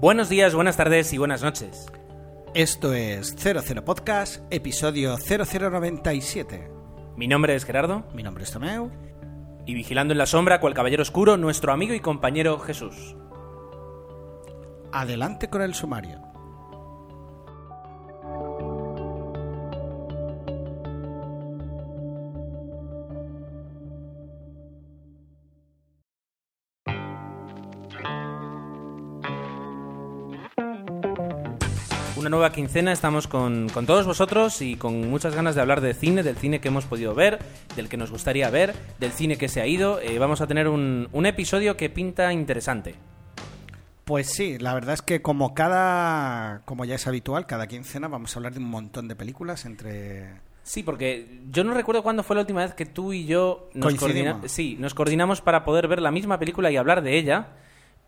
Buenos días, buenas tardes y buenas noches. Esto es 00 Podcast, episodio 0097. Mi nombre es Gerardo Mi nombre es Tomeu. y vigilando en la sombra, cual caballero oscuro, nuestro amigo y compañero Jesús. Adelante con el sumario. Una nueva quincena, estamos con, con todos vosotros y con muchas ganas de hablar de cine, del cine que hemos podido ver, del que nos gustaría ver, del cine que se ha ido. Eh, vamos a tener un, un episodio que pinta interesante. Pues sí, la verdad es que como cada, como ya es habitual, cada quincena vamos a hablar de un montón de películas entre... Sí, porque yo no recuerdo cuándo fue la última vez que tú y yo nos, Coincidimos. coordina- sí, nos coordinamos para poder ver la misma película y hablar de ella.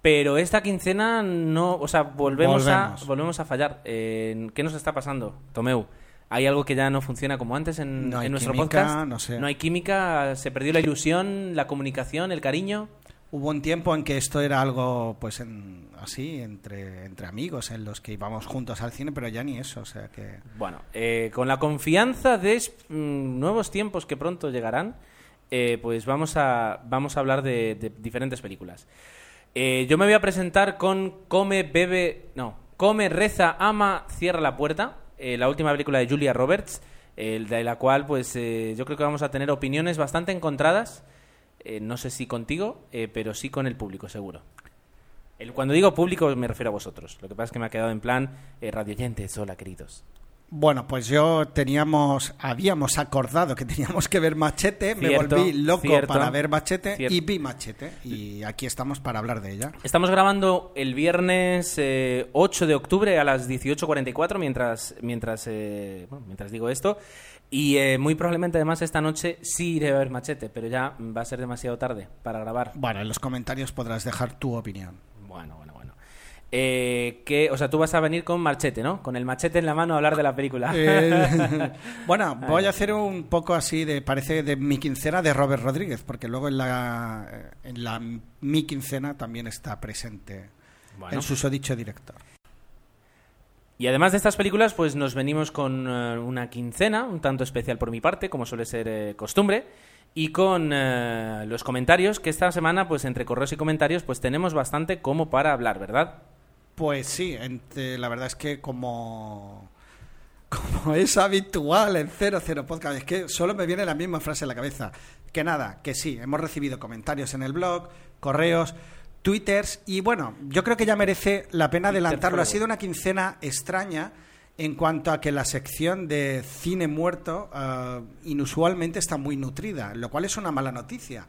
Pero esta quincena no, o sea, volvemos, Volvemos. a volvemos a fallar. Eh, ¿Qué nos está pasando, Tomeu? ¿Hay algo que ya no funciona como antes en, No en nuestro química, podcast? no sé. No hay química, se perdió la ilusión, la comunicación, el cariño. Hubo un tiempo en que esto era algo, pues, en- así, entre, entre amigos, en los que íbamos juntos al cine, pero ya ni eso, o sea que... Bueno, eh, con la confianza de mm, nuevos tiempos que pronto llegarán, eh, pues vamos a, vamos a hablar de, de diferentes películas. Eh, yo me voy a presentar con Come, Bebe... No, Come, Reza, Ama, Cierra la Puerta, eh, la última película de Julia Roberts, eh, de la cual pues eh, yo creo que vamos a tener opiniones bastante encontradas, no sé si contigo, pero sí con el público, seguro. El- cuando digo público me refiero a vosotros. Lo que pasa es que me ha quedado en plan radioyentes, hola queridos. Bueno, pues yo teníamos, habíamos acordado que teníamos que ver Machete, me Cierto, volví loco cierto, para ver Machete cierto. y vi Machete y aquí estamos para hablar de ella. Estamos grabando el viernes eh, 8 de octubre a las 18.44 mientras, mientras, eh, bueno, mientras digo esto. Y eh, muy probablemente además esta noche sí iré a ver Machete, pero ya va a ser demasiado tarde para grabar. Bueno, en los comentarios podrás dejar tu opinión. Bueno, bueno. Eh, que, o sea, tú vas a venir con Machete, ¿no? Con el machete en la mano a hablar de la película. Eh, bueno, voy a hacer un poco así de, parece de mi quincena de Robert Rodríguez, porque luego en la, en la mi quincena también está presente Bueno. el susodicho director. Y además de estas películas, pues nos venimos con eh, una quincena, un tanto especial por mi parte, como suele ser eh, costumbre, y con eh, los comentarios, que esta semana, pues entre correos y comentarios, pues tenemos bastante como para hablar, ¿verdad? Pues sí, la verdad es que como, como es habitual en 00 Podcast, es que solo me viene la misma frase en la cabeza. Que nada, que sí, hemos recibido comentarios en el blog, correos, twitters y bueno, yo creo que ya merece la pena adelantarlo. Ha sido una quincena extraña en cuanto a que la sección de cine muerto eh, inusualmente está muy nutrida, lo cual es una mala noticia.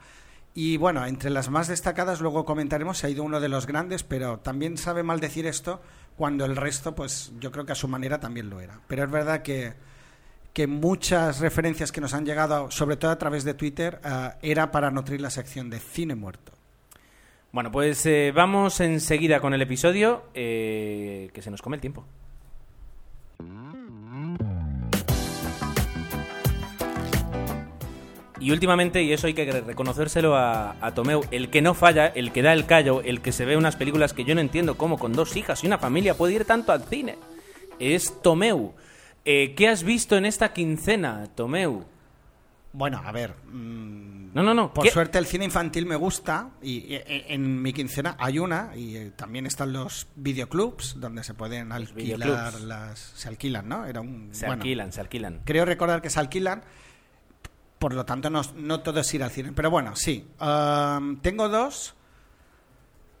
Y bueno, entre las más destacadas luego comentaremos, se ha ido uno de los grandes, pero también sabe mal decir esto cuando el resto, pues yo creo que a su manera también lo era. Pero es verdad que, que muchas referencias que nos han llegado, sobre todo a través de Twitter, eh, era para nutrir la sección de cine muerto. Bueno, pues eh, vamos enseguida con el episodio, eh, que se nos come el tiempo. Y últimamente, y eso hay que reconocérselo a, a Tomeu, el que no falla, el que da el callo, el que se ve unas películas que yo no entiendo cómo con dos hijas y una familia puede ir tanto al cine, es Tomeu. Eh, ¿Qué has visto en esta quincena, Tomeu? Bueno, a ver. mm, No, no, no. Por ¿qué- suerte el cine infantil me gusta y, y- en mi quincena hay una y eh, también están los videoclubs donde se pueden alquilar las se alquilan, ¿no? Era un Se bueno, alquilan, se alquilan. Creo recordar que se alquilan. Por lo tanto, no, no todo es ir al cine. Pero bueno, sí. Am, tengo dos.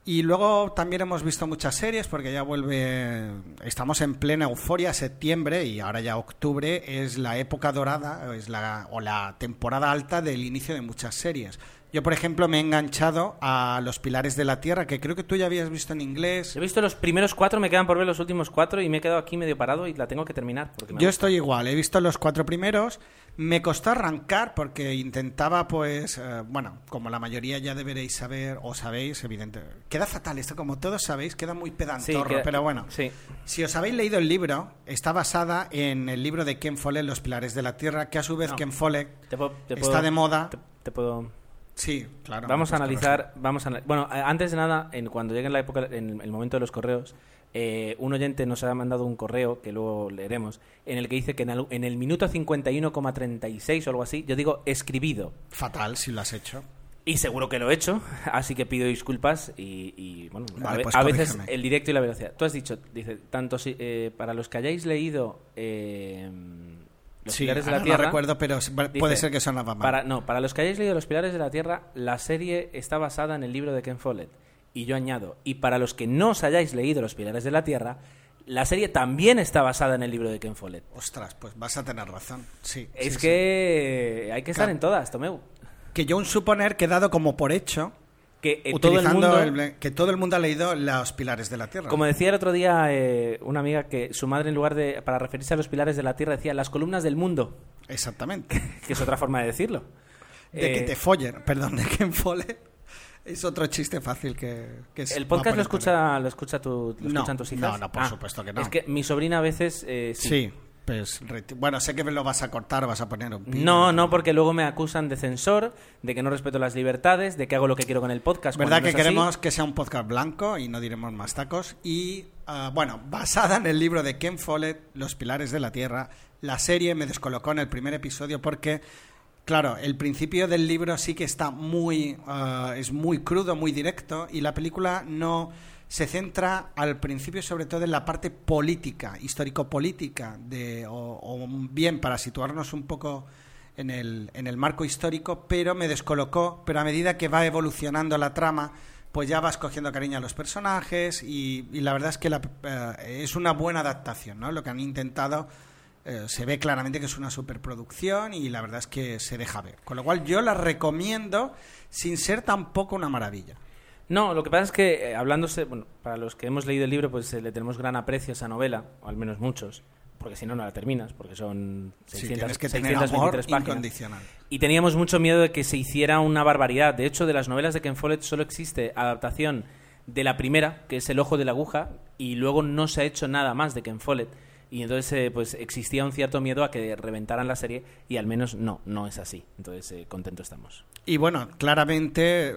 Y luego también hemos visto muchas series porque ya vuelve. Estamos en plena euforia, septiembre y ahora ya octubre es la época dorada es la, o la temporada alta del inicio de muchas series. Yo, por ejemplo, me he enganchado a Los Pilares de la Tierra, que creo que tú ya habías visto en inglés. He visto los primeros cuatro, me quedan por ver los últimos cuatro y me he quedado aquí medio parado y la tengo que terminar. Porque me Yo gusta. estoy igual, he visto los cuatro primeros. Me costó arrancar porque intentaba, pues, eh, bueno, como la mayoría ya deberéis saber, o sabéis, evidente. Queda fatal esto, como todos sabéis, queda muy Sí, pedantorro, queda- pero bueno. Sí. Si os habéis leído el libro, está basada en el libro de Ken Follett, Los Pilares de la Tierra, que a su vez No. Ken Follett Te puedo- te está de moda. Te, te puedo, Sí, claro. Vamos a analizar, vamos a, bueno, antes de nada, en, cuando llegue la época, en el momento de los correos, eh, un oyente nos ha mandado un correo que luego leeremos, en el que dice que en el, en el minuto 51,36 o algo así, yo digo escribido. Fatal si lo has hecho. Y seguro que lo he hecho, así que pido disculpas y, y, bueno, a, Vale, pues a veces el directo y la velocidad. Tú has dicho, dice, tanto si, eh, para los que hayáis leído eh, Los sí, Pilares de la ahora Tierra... no recuerdo, pero puede Dice, ser que sonaba mal. Para, no, para los que hayáis leído Los Pilares de la Tierra, la serie está basada en el libro de Ken Follett. Y yo añado, y para los que no os hayáis leído Los Pilares de la Tierra, la serie también está basada en el libro de Ken Follett. Ostras, pues vas a tener razón. Sí. Es sí, que hay que estar Claro. en todas, Tomeu. Que yo un suponer que dado como por hecho, Que eh, todo el mundo... el- que todo el mundo ha leído Los Pilares de la Tierra. Como decía el otro día eh, una amiga que su madre en lugar de para referirse a los pilares de la tierra decía las columnas del mundo, Exactamente. que es otra forma de decirlo. De que Eh, te follen, perdón, de Ken Follett. Es otro chiste fácil que, que es- El podcast lo escucha, lo escucha tu, lo No, escuchan tus hijas. no, no, por supuesto que no. Es que mi sobrina a veces eh, sí. Sí, pues bueno, sé que me lo vas a cortar, vas a poner un pi, No, no, porque luego me acusan de censor, de que no respeto las libertades, de que hago lo que quiero con el podcast. verdad que así. queremos que sea un podcast blanco y no diremos más tacos. Y ah, bueno, basada en el libro de Ken Follett, Los Pilares de la Tierra, la serie me descolocó en el primer episodio porque, claro, el principio del libro sí que está muy, ah, es muy crudo, muy directo y la película no se centra al principio sobre todo en la parte política, histórico-política, de, o, o bien para situarnos un poco en el, en el marco histórico, pero me descolocó, pero a medida que va evolucionando la trama, pues ya vas cogiendo cariño a los personajes y, la verdad es que la- eh, es una buena adaptación, ¿no? Lo que han intentado eh, se ve claramente que es una superproducción y la verdad es que se deja ver. Con lo cual yo la recomiendo sin ser tampoco una maravilla. No, lo que pasa es que, eh, hablándose, bueno, para los que hemos leído el libro, pues eh, le tenemos gran aprecio a esa novela, o al menos muchos, porque si no, no la terminas, porque son Sí, 600, tienes que tener 623 amor páginas. Y teníamos mucho miedo de que se hiciera una barbaridad. De hecho, de las novelas de Ken Follett solo existe adaptación de la primera, que es El ojo de la aguja, y luego no se ha hecho nada más de Ken Follett. Y entonces eh, pues existía un cierto miedo a que reventaran la serie y al menos no, no es así. Entonces eh, contento estamos. Y bueno, claramente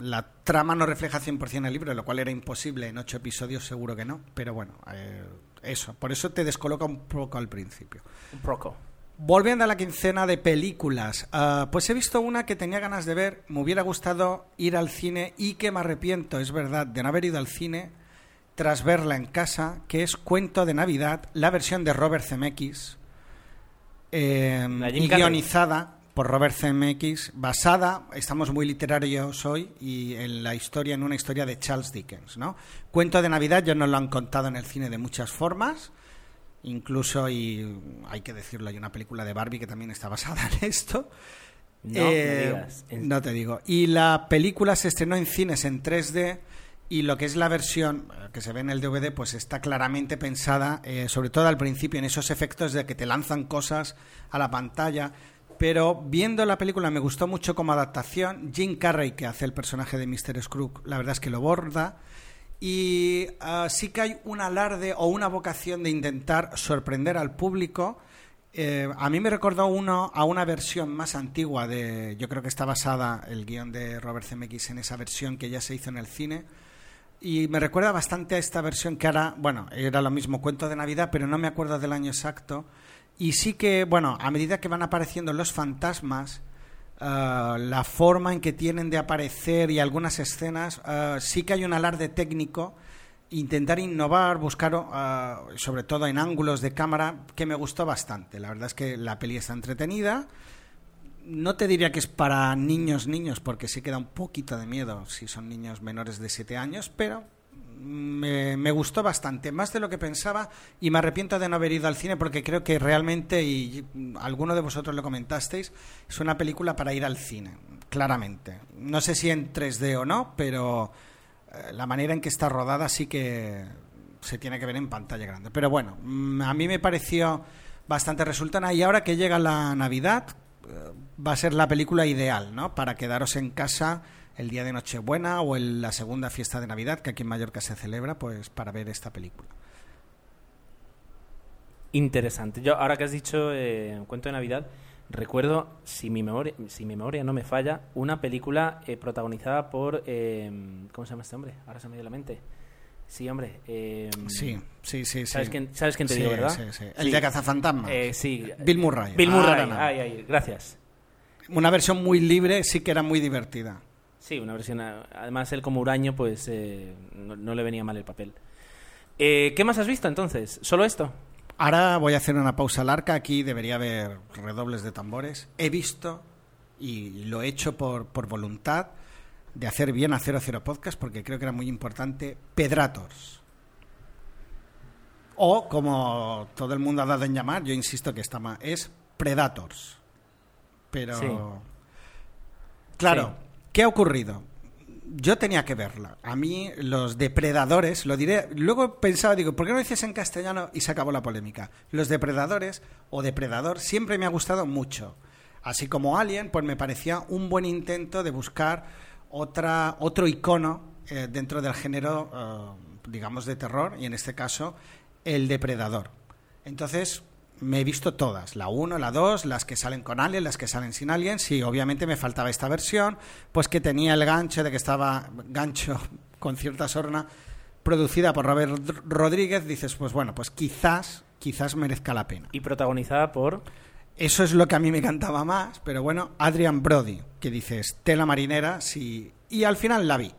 la trama no refleja 100% el libro, lo cual era imposible en ocho episodios, seguro que no. Pero bueno, eh, eso, por eso te descoloca un poco al principio. Un poco. Volviendo a la quincena de películas, ah, pues he visto una que tenía ganas de ver, me hubiera gustado ir al cine y que me arrepiento, es verdad, de no haber ido al cine tras verla en casa, que es Cuento de Navidad, la versión de Robert Zemeckis, eh, y guionizada por Robert Zemeckis, basada, estamos muy literarios hoy, y en la historia, en una historia de Charles Dickens, ¿no? Cuento de Navidad ya nos lo han contado en el cine de muchas formas, incluso, y hay que decirlo, hay una película de Barbie que también está basada en esto. No me Eh, digas. No te digo. Y la película se estrenó en cines en 3D y lo que es la versión eh, que se ve en el DVD pues está claramente pensada, eh, sobre todo al principio, en esos efectos de que te lanzan cosas a la pantalla. Pero viendo la película me gustó mucho como adaptación. Jim Carrey, que hace el personaje de Mr. Scrooge, la verdad es que lo borda. Y ah, sí que hay un alarde o una vocación de intentar sorprender al público. Eh, a mí me recordó uno a una versión más antigua de. Yo creo que está basada el guion de Robert Zemeckis en esa versión que ya se hizo en el cine. Y me recuerda bastante a esta versión que ahora, bueno, era lo mismo cuento de Navidad, pero no me acuerdo del año exacto. Y sí que, bueno, a medida que van apareciendo los fantasmas, ah, la forma en que tienen de aparecer y algunas escenas, ah, sí que hay un alarde técnico. Intentar innovar, buscar, ah, sobre todo en ángulos de cámara, que me gustó bastante. La verdad es que la peli está entretenida. No te diría que es para niños, niños, porque sí que da un poquito de miedo si son niños menores de 7 años, pero me, me gustó bastante, más de lo que pensaba, y me arrepiento de no haber ido al cine porque creo que realmente, y alguno de vosotros lo comentasteis, es una película para ir al cine, claramente. No sé si en 3D o no, pero eh, la manera en que está rodada sí que se tiene que ver en pantalla grande. Pero bueno, mm, a mí me pareció bastante resultona y ahora que llega la Navidad eh, va a ser la película ideal, ¿no? Para quedaros en casa el día de Nochebuena o en la segunda fiesta de Navidad que aquí en Mallorca se celebra, pues para ver esta película. Interesante. Yo, ahora que has dicho eh, cuento de Navidad, recuerdo, si mi memoria, si mi memoria no me falla, una película eh, protagonizada por... eh, ¿Cómo se llama este hombre? Ahora se me dio la mente. Sí, hombre. eh, Sí, sí, sí. sí. ¿Sabes quién, sabes quién te Sí, digo, verdad? sí, sí. El de Cazafantasmas. Eh, sí. Bill Murray. Bill Murray. Ay, ay, gracias. Una versión muy libre, sí que era muy divertida. Sí, una versión. a- Además, él como huraño, pues eh, no, no le venía mal el papel. Eh, ¿Qué más has visto entonces? ¿Solo esto? Ahora voy a hacer una pausa larga. Aquí debería haber redobles de tambores. He visto, y lo he hecho por, por voluntad, de hacer bien a 00 Podcast, porque creo que era muy importante, Pedrators. O, como todo el mundo ha dado en llamar, yo insisto que está mal, es Predators. Pero... Sí. Claro, Sí. ¿Qué ha ocurrido? Yo tenía que verla. A mí, los depredadores, lo diré. Luego pensaba, digo, ¿por qué no dices en castellano? Y se acabó la polémica. Los depredadores o depredador siempre me ha gustado mucho. Así como Alien, pues me parecía un buen intento de buscar otra, otro icono eh, dentro del género, eh, digamos, de terror, y en este caso, el depredador. Entonces, me he visto todas, la 1, la 2, las que salen con Alien, las que salen sin Alien. Sí, obviamente me faltaba esta versión, pues que tenía el gancho de que estaba gancho con cierta sorna producida por Robert Rodríguez, dices, pues bueno, pues quizás, quizás merezca la pena. Y protagonizada por. Eso es lo que a mí me encantaba más, pero bueno, Adrian Brody, que dices, tela marinera, sí. Y al final la vi,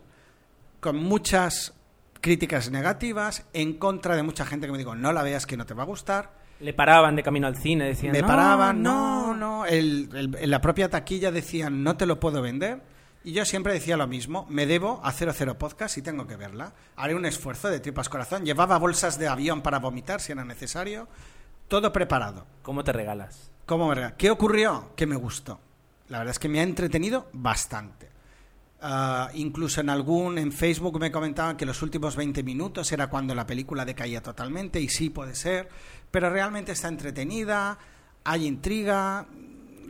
con muchas críticas negativas, en contra de mucha gente que me dijo, no la veas que no te va a gustar. Le paraban de camino al cine, decían. Me "No, paraban, no, no. El- el- en la propia taquilla decían, no te lo puedo vender. Y yo siempre decía lo mismo, me debo a 00 Podcast y tengo que verla. Haré un esfuerzo de tripas corazón. Llevaba bolsas de avión para vomitar si era necesario. Todo preparado. ¿Cómo te regalas? ¿Cómo verga? ¿Qué ocurrió? Que me gustó. La verdad es que me ha entretenido bastante. Ah, incluso en algún, en Facebook me comentaban que los últimos 20 minutos era cuando la película decaía totalmente, y sí puede ser, pero realmente está entretenida, hay intriga,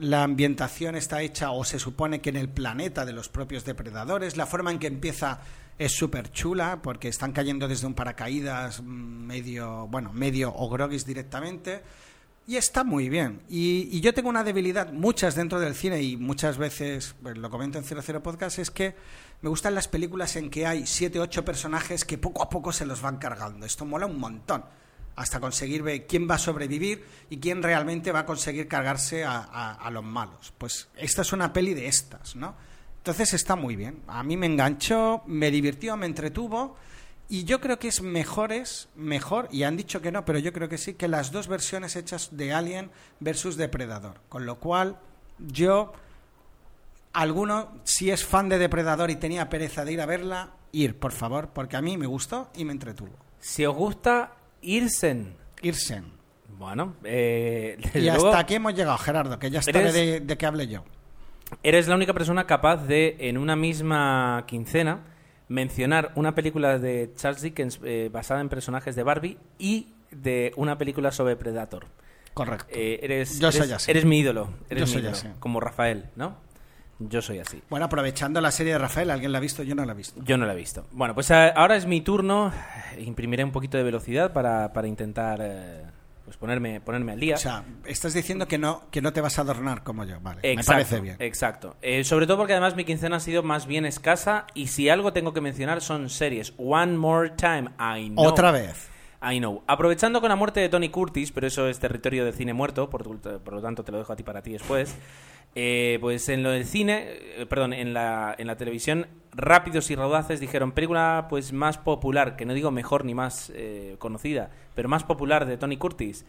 la ambientación está hecha o se supone que en el planeta de los propios depredadores, la forma en que empieza es súper chula porque están cayendo desde un paracaídas mm, medio, bueno, medio o directamente. Y está muy bien. Y, yo tengo una debilidad, muchas dentro del cine y muchas veces, pues, lo comento en 00 Podcast, es que me gustan las películas en que hay 7 8 personajes que poco a poco se los van cargando. Esto mola un montón. Hasta conseguir ver quién va a sobrevivir y quién realmente va a conseguir cargarse a, a- a los malos. Pues esta es una peli de estas, ¿no? Entonces está muy bien. A mí me enganchó, me divirtió, me entretuvo. Y yo creo que es mejores, mejor, y han dicho que no, pero yo creo que sí, que las dos versiones hechas de Alien versus Depredador. Con lo cual, yo, alguno, si es fan de Depredador y tenía pereza de ir a verla, ir, por favor, porque a mí me gustó y me entretuvo. Si os gusta Irsen. Irsen. Bueno, eh, Y hasta luego, aquí hemos llegado, Gerardo, que ya de, de que hable yo. eres la única persona capaz de, en una misma quincena, mencionar una película de Charles Dickens eh, basada en personajes de Barbie y de una película sobre Predator. Correcto. Eh, eres, Yo eres, soy así. eres mi ídolo. Eres Yo mi soy ídolo, así. Como Rafael, ¿no? Yo soy así. Bueno, aprovechando la serie de Rafael, ¿alguien la ha visto? Yo no la he visto. Yo no la he visto. Bueno, pues a- ahora es mi turno. Imprimiré un poquito de velocidad para, para intentar eh, pues ponerme, ponerme al día. O sea, estás diciendo que no, que no te vas a adornar como yo. Vale, me parece bien. Exacto. Eh, sobre todo porque además mi quincena ha sido más bien escasa y si algo tengo que mencionar son series. One More Time, I know. Otra vez. I know. Aprovechando con la muerte de Tony Curtis, pero eso es territorio del cine muerto, por, por lo tanto te lo dejo a ti para ti después. Eh, pues en lo del cine, eh, perdón, en la, en la televisión, Rápidos y Raudaces dijeron película pues más popular, que no digo mejor ni más eh, conocida, pero más popular de Tony Curtis,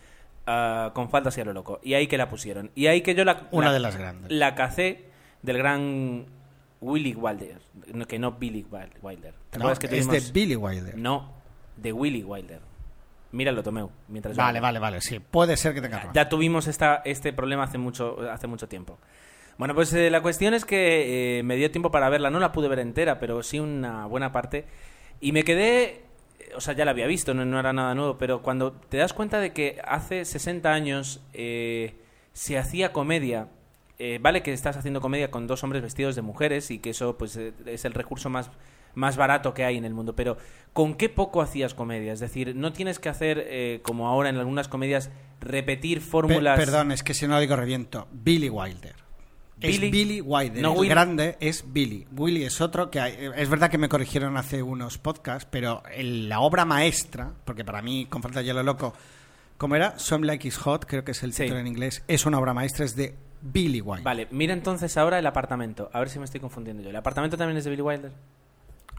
ah, con faltas y a lo loco. Y ahí que la pusieron. Y ahí que yo la, Una la- de las grandes. la cacé del gran Willy Wilder, no, que no Billy Wil- Wilder. ¿Te No, acuerdas que es de Billy Wilder. no, de Willy Wilder. Míralo, Tomeu, mientras Vale, vale, vale. Sí, puede ser que tenga razón. Ya tuvimos esta, este problema hace mucho, hace mucho tiempo. Bueno, pues eh, la cuestión es que eh, me dio tiempo para verla. No la pude ver entera, pero sí una buena parte. Y me quedé... eh, O sea, ya la había visto, no, no era nada nuevo, pero cuando te das cuenta de que hace 60 años eh, se hacía comedia vale que estás haciendo comedia con dos hombres vestidos de mujeres y que eso pues es el recurso más, más barato que hay en el mundo, pero ¿con qué poco hacías comedia? Es decir, no tienes que hacer, eh, como ahora en algunas comedias, repetir Pe- fórmulas... perdón, es que si no lo digo reviento. Billy Wilder. Es Billy- Billy Wilder. No el Will. grande es Billy. Willy es otro que hay- es verdad que me corrigieron hace unos podcasts, pero la obra maestra, porque para mí con falta de hielo loco, como era Some Like Is Hot, creo que es el Sí. título en inglés, es una obra maestra, es de Billy Wilder. Vale, mira entonces ahora el apartamento. A ver si me estoy confundiendo yo. ¿El apartamento también es de Billy Wilder?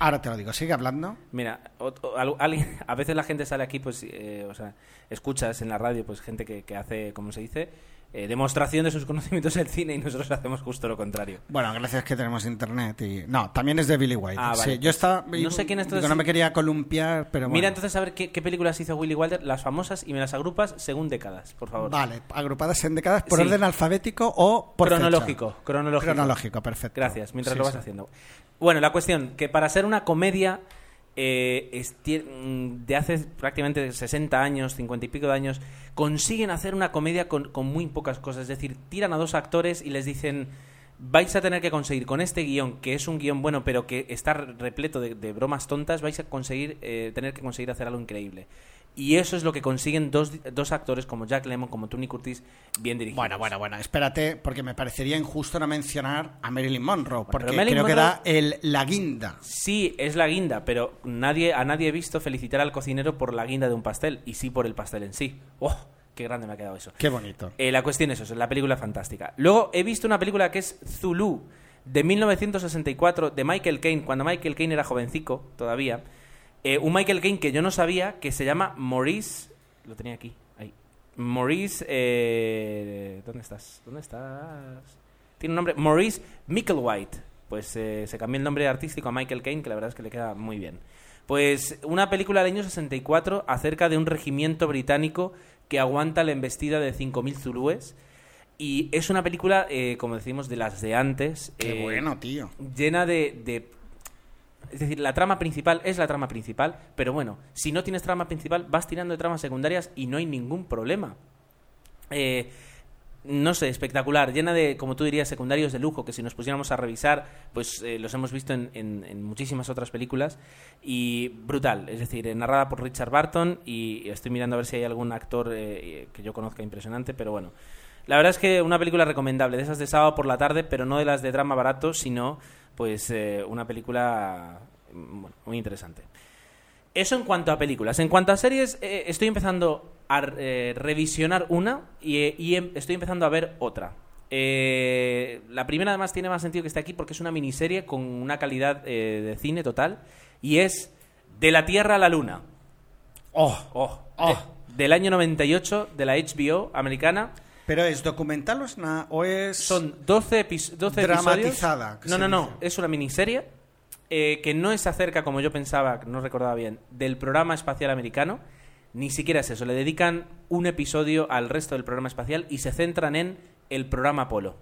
Ahora te lo digo, sigue hablando. Mira, o- o- alguien- a veces la gente sale aquí, pues, eh, o sea, escuchas en la radio, pues, gente que, que hace, como se dice, eh, demostración de sus conocimientos del cine y nosotros hacemos justo lo contrario. Bueno, gracias que tenemos internet y no, también es de Billy Wilder. Ah, vale. Sí, yo estaba No sé quién es digo, no me quería columpiar, pero bueno. Mira entonces a ver qué, qué películas hizo Willy Wilder, las famosas, y me las agrupas según décadas, por favor. Vale, agrupadas en décadas por Sí. orden alfabético o por fecha. cronológico, cronológico. Cronológico, perfecto. Gracias, mientras Sí, lo vas haciendo. Bueno, la cuestión, que para ser una comedia eh, mm, de hace prácticamente 60 años, 50 y pico de años, consiguen hacer una comedia con, con muy pocas cosas. Es decir, tiran a dos actores y les dicen, vais a tener que conseguir con este guion, que es un guion bueno, pero que está repleto de, de bromas tontas, vais a conseguir eh, tener que conseguir hacer algo increíble. Y eso es lo que consiguen dos, dos actores como Jack Lemmon, como Tony Curtis, bien dirigidos. Bueno, bueno, bueno, espérate, porque me parecería injusto no mencionar a Marilyn Monroe, porque Marilyn creo que Monroe- da el, la guinda. Sí, es la guinda, pero nadie, a nadie he visto felicitar al cocinero por la guinda de un pastel, y sí por el pastel en sí. ¡Oh! ¡Qué grande me ha quedado eso! Qué bonito. Eh, la cuestión es eso, la película es fantástica. Luego he visto una película que es Zulu, de 1964, de Michael Caine, cuando Michael Caine era jovencico todavía. Eh, un Michael Caine que yo no sabía, que se llama Maurice... Lo tenía aquí, ahí. Maurice... eh, ¿Dónde estás? ¿Dónde estás? Tiene un nombre... Maurice Micklewhite. Pues eh, se cambió el nombre artístico a Michael Caine, que la verdad es que le queda muy bien. Pues una película del año 64 acerca de un regimiento británico que aguanta la embestida de 5.000 zulúes. Y es una película, eh, como decimos, de las de antes. Qué eh, bueno, tío. Llena de, de- Es decir, la trama principal es la trama principal, pero bueno, si no tienes trama principal, vas tirando de tramas secundarias y no hay ningún problema. Eh, no sé, espectacular, llena de, como tú dirías, secundarios de lujo, que si nos pusiéramos a revisar, pues eh, los hemos visto en, en- muchísimas otras películas, y brutal, es decir, eh, narrada por Richard Barton, y estoy mirando a ver si hay algún actor que yo conozca impresionante, pero bueno. La verdad es que una película recomendable, de esas de sábado por la tarde, pero no de las de drama barato, sino pues eh, una película mm, bueno, muy interesante. Eso en cuanto a películas. En cuanto a series, eh, estoy empezando a eh, revisionar una y, y em- estoy empezando a ver otra. Eh, la primera además tiene más sentido que esté aquí porque es una miniserie con una calidad eh, de cine total y es De la Tierra a la Luna. Oh, Oh, Oh. de- del año 98 de la HBO americana. Pero ¿es documental o es, na- o es Son 12, epis- 12 Dramatizada, episodios. No, no, no. dice. Es una miniserie eh, que no es acerca, como yo pensaba, no recordaba bien, del programa espacial americano. Ni siquiera es eso. Le dedican un episodio al resto del programa espacial y se centran en el programa Apolo.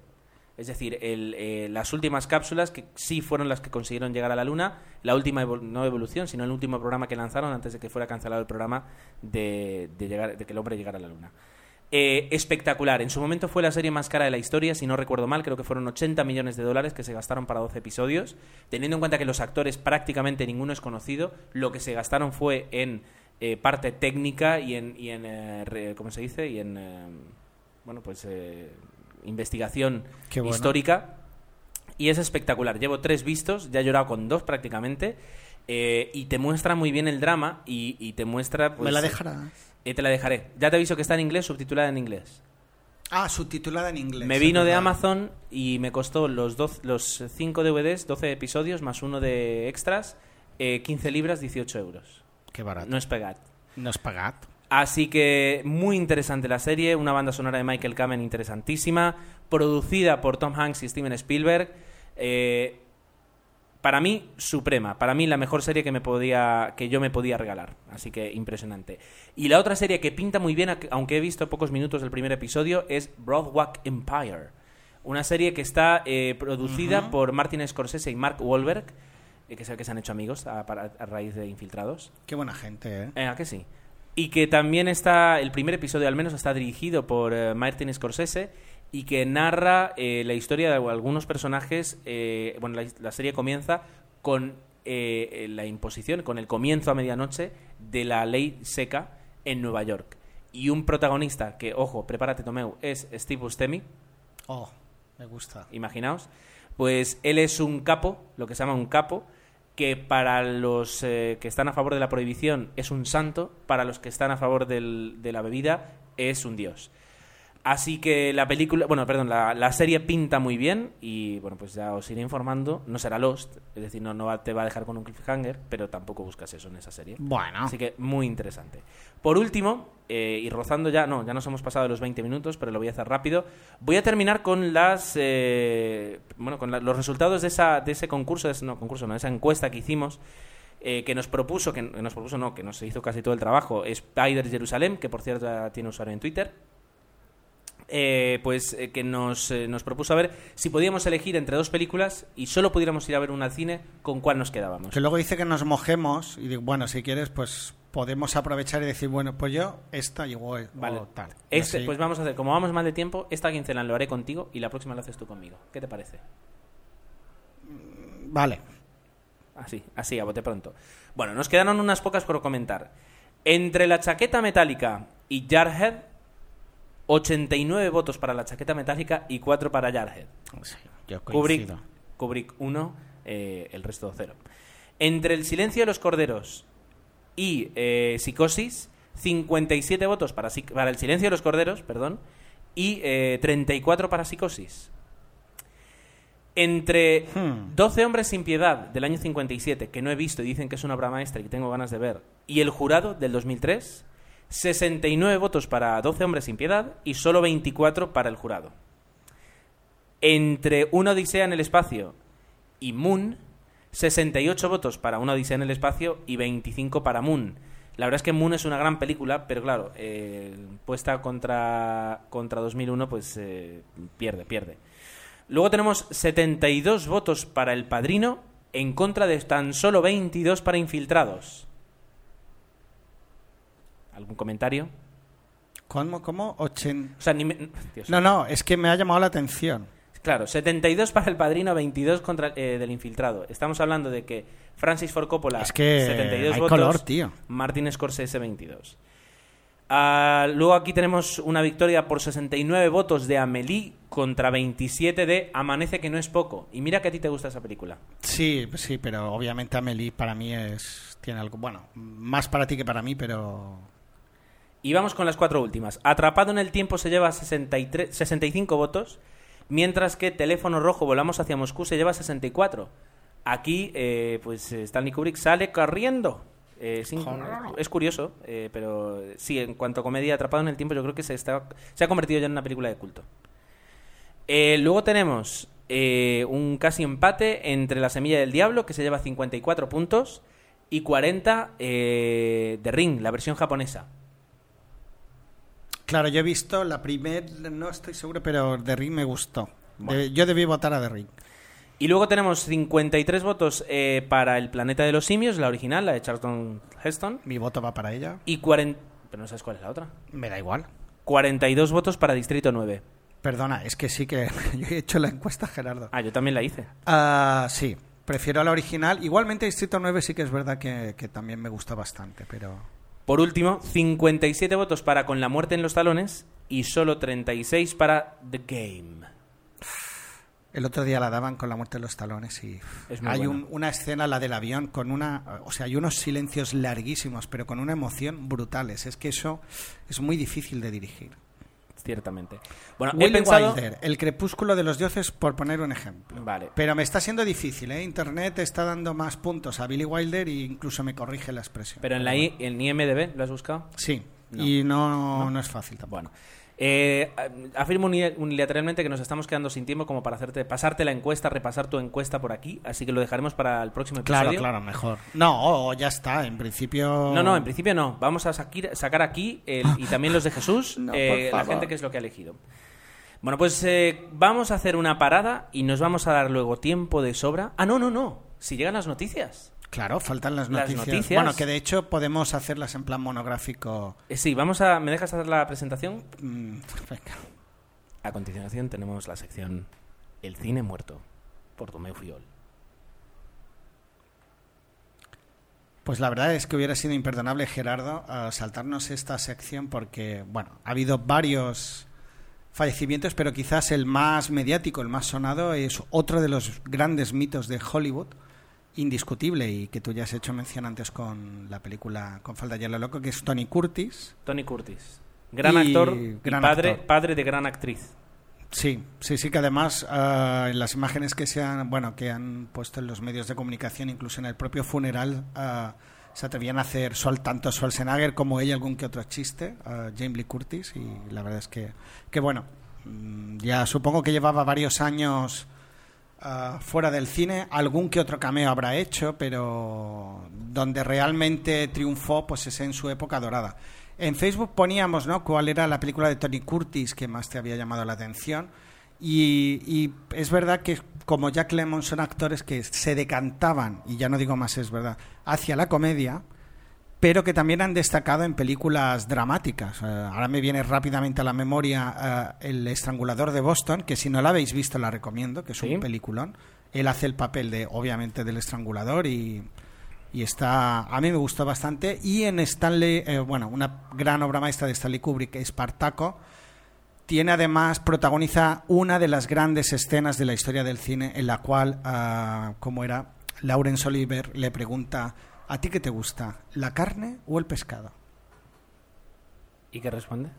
Es decir, el, eh, las últimas cápsulas que sí fueron las que consiguieron llegar a la Luna, la última evol- no evolución, sino el último programa que lanzaron antes de que fuera cancelado el programa de, de llegar, de que el hombre llegara a la Luna. Eh, espectacular. En su momento fue la serie más cara de la historia, si no recuerdo mal, creo que fueron 80 millones de dólares que se gastaron para 12 episodios. Teniendo en cuenta que los actores prácticamente ninguno es conocido, lo que se gastaron fue en eh, parte técnica y en, y en eh, ¿cómo se dice? Y en, eh, bueno, pues eh, investigación bueno. histórica. Y es espectacular. Llevo tres vistos, ya he llorado con dos prácticamente. eh, y te muestra muy bien el drama y, y te muestra... Pues, ¿Me la dejarás? Eh, te la dejaré. Ya te aviso que está en inglés, subtitulada en inglés. Ah, subtitulada en inglés. Me vino de. Amazon y me costó los, doz- los 5 DVDs, 12 episodios, más uno de extras, eh, 15 libras, 18 euros. Qué barato. No es pegat. No es pagado. Así que muy interesante la serie, una banda sonora de Michael Kamen interesantísima, producida por Tom Hanks y Steven Spielberg. eh, para mí, suprema. Para mí, la mejor serie que, me podía, que yo me podía regalar. Así que impresionante. Y la otra serie que pinta muy bien, aunque he visto pocos minutos del primer episodio, es Broadwalk Empire. Una serie que está eh, producida por Martin Scorsese y Mark Wahlberg, eh, que es el que se han hecho amigos a, raíz de Infiltrados. Qué buena gente, ¿eh? Eh, ¿a que sí? Y que también está, el primer episodio al menos está dirigido por eh, Martin Scorsese y que narra eh, la historia de algunos personajes. eh, bueno, la, la serie comienza con eh, la imposición, con el comienzo a medianoche de la ley seca en Nueva York. Y un protagonista que, ojo, prepárate Tomeu, es Steve Buscemi, Oh, me gusta. imaginaos, pues él es un capo, lo que se llama un capo, que para los que están a favor de la prohibición es un santo, para los que están a favor del- de la bebida es un dios. Así que la película, bueno, perdón, la, la serie pinta muy bien y bueno, pues ya os iré informando. No será Lost, es decir, no, no va- te va a dejar con un cliffhanger, pero tampoco buscas eso en esa serie. Bueno, Así que muy interesante. Por último, eh, y rozando ya, no, ya nos hemos pasado de los 20 minutos, pero lo voy a hacer rápido. Voy a terminar con las, eh, bueno, con la- los resultados de, esa, de ese concurso, de ese- no, concurso, no, esa encuesta que hicimos, eh, que nos propuso, que, que nos propuso, no, que nos hizo casi todo el trabajo, Spider Jerusalem, que por cierto ya tiene usuario en Twitter. Eh, pues eh, que nos, eh, nos propuso a ver si podíamos elegir entre dos películas y solo pudiéramos ir a ver una al cine, con cuál nos quedábamos. que luego dice que nos mojemos y digo, bueno, si quieres, pues podemos aprovechar y decir, bueno, pues yo esta y Vale. tal. Este, Así. pues vamos a hacer, como vamos mal de tiempo, esta quincena lo haré contigo y la próxima lo haces tú conmigo. ¿Qué te parece? Vale. Así, así, a bote pronto. Bueno, nos quedaron unas pocas por comentar. Entre la chaqueta metálica y Jarhead, 89 votos para la chaqueta metálica y 4 para Jarhead. Sí, yo Kubrick, coincido. Kubrick 1, eh, el resto 0. Entre el silencio de los corderos y eh, Psicosis, 57 votos para, el silencio de los corderos, perdón, y eh, 34 para Psicosis. Entre Hmm. 12 hombres sin piedad del año 57, que no he visto y dicen que es una obra maestra y que tengo ganas de ver, y El jurado del 2003, 69 votos para 12 hombres sin piedad y solo 24 para El jurado. Entre Una odisea en el espacio y Moon, 68 votos para Una odisea en el espacio y 25 para Moon. La verdad es que Moon es una gran película, pero claro, eh, puesta contra, contra 2001, pues eh, pierde, pierde. Luego tenemos 72 votos para El Padrino en contra de tan solo 22 para Infiltrados. ¿Algún comentario? ¿Cómo? ¿Cómo? Ochen... O sea, ni me- Dios. No, no, es que me ha llamado la atención. Claro, 72 para El Padrino, 22 contra eh, del Infiltrado. Estamos hablando de que Francis Ford Coppola Es que 72 hay votos, color, tío. Martin Scorsese 22. Ah, luego aquí tenemos una victoria por 69 votos de Amélie contra 27 de Amanece que no es poco. Y mira que a ti te gusta esa película. Sí, sí, pero obviamente Amelie para mí es... Tiene algo... Bueno, más para ti que para mí, pero... Y vamos con las cuatro últimas. Atrapado en el tiempo se lleva 63, 65 votos, mientras que Teléfono Rojo Volamos hacia Moscú se lleva 64. Aquí, eh, pues eh, Stanley Kubrick sale corriendo. Eh, sin- es curioso, eh, pero sí, en cuanto a comedia Atrapado en el tiempo, yo creo que se, está, se ha convertido ya en una película de culto. Luego tenemos eh, un casi empate entre La Semilla del Diablo, que se lleva 54 puntos, y 40 eh, de Ring, la versión japonesa. Claro, yo he visto la primera... No estoy seguro, pero The Ring me gustó. Bueno. De- yo debí votar a The Ring. Y luego tenemos 53 votos eh, para El Planeta de los Simios, la original, la de Charlton Heston. Mi voto va para ella. Y 40... Pero no sabes cuál es la otra. Me da igual. 42 votos para Distrito 9. Perdona, es que sí que yo he hecho la encuesta, Gerardo. Ah, yo también la hice. Ah, sí, prefiero la original. Igualmente Distrito 9 sí que es verdad que, que también me gusta bastante, pero... Por último, 57 votos para Con la muerte en los talones y solo 36 para The Game. El otro día la daban con la muerte de los talones y Es muy hay un- una escena, la del avión, con una... O sea, hay unos silencios larguísimos, pero con una emoción brutales. Es que eso es muy difícil de dirigir. Ciertamente. Bueno, he Willy pensado... Wilder, El crepúsculo de los dioses, por poner un ejemplo. Vale. Pero me está siendo difícil, ¿eh? Internet está dando más puntos a Billy Wilder e incluso me corrige la expresión. Pero en la I, en IMDB, ¿lo has buscado? Sí, No. y no, no. es fácil tampoco. Bueno, eh, afirmo uni- unilateralmente que nos estamos quedando sin tiempo como para hacerte pasarte la encuesta, repasar tu encuesta por aquí, así que lo dejaremos para el próximo episodio. Claro, claro, mejor. No, o ya está, en principio... No, no, en principio no. Vamos a saquir- sacar aquí el- y también los de Jesús, No, eh, por la gente que es lo que ha elegido. Bueno, pues eh, vamos a hacer una parada y nos vamos a dar luego tiempo de sobra. Ah, no, no, no. Si llegan las noticias. Claro, faltan las Las noticias. Bueno, que de hecho podemos hacerlas en plan monográfico. Eh, sí, vamos a. ¿Me dejas hacer la presentación? Mm, venga. A continuación tenemos la sección El cine muerto por Tomeu Fiol. Pues la verdad es que hubiera sido imperdonable, Gerardo, saltarnos esta sección porque, bueno, ha habido varios fallecimientos, pero quizás el más mediático, el más sonado, es otro de los grandes mitos de Hollywood, indiscutible y que tú ya has hecho mención antes con la película Con falda y lo loco, que es Tony Curtis. Tony Curtis. Gran actor gran padre, padre de gran actriz. Sí, sí, sí, que además uh, en las imágenes que se han, bueno, que han puesto en los medios de comunicación, incluso en el propio funeral, uh, se atrevían a hacer sol, tanto Schwarzenegger como ella algún que otro chiste, uh, James Lee Curtis, y la verdad es que, que bueno, mm, ya supongo que llevaba varios años fuera del cine, algún que otro cameo habrá hecho, pero donde realmente triunfó, pues es en su época dorada. En Facebook poníamos, ¿no? ¿Cuál era la película de Tony Curtis que más te había llamado la atención? Y, es verdad que como Jack Lemmon son actores que se decantaban, y ya no digo más, es verdad, hacia la comedia, pero que también han destacado en películas dramáticas. Eh, ahora me viene rápidamente a la memoria eh, El estrangulador de Boston, que si no la habéis visto la recomiendo, que es un peliculón. Él hace el papel de, obviamente, del estrangulador y y está a mí me gustó bastante y en Stanley eh, bueno una gran obra maestra de Stanley Kubrick Espartaco tiene además protagoniza una de las grandes escenas de la historia del cine en la cual uh, como era Laurence Oliver le pregunta a ti qué te gusta la carne o el pescado y qué responde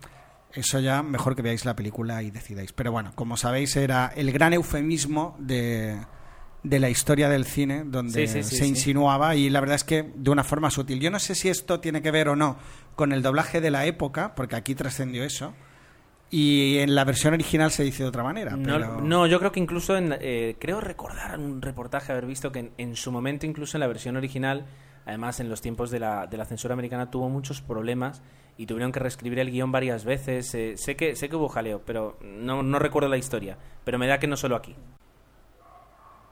eso ya mejor que veáis la película y decidáis pero bueno como sabéis era el gran eufemismo de de la historia del cine donde se insinuaba y la verdad es que de una forma sutil. Yo no sé si esto tiene que ver o no con el doblaje de la época, porque aquí trascendió eso. Y en la versión original se dice de otra manera. No, yo creo que incluso, en, eh, creo recordar un reportaje haber visto que en, su momento, incluso en la versión original, además en los tiempos de la, de la censura americana, tuvo muchos problemas y tuvieron que reescribir el guion varias veces. Eh, sé, que, sé que hubo jaleo, pero no, no recuerdo la historia. Pero me da que no solo aquí.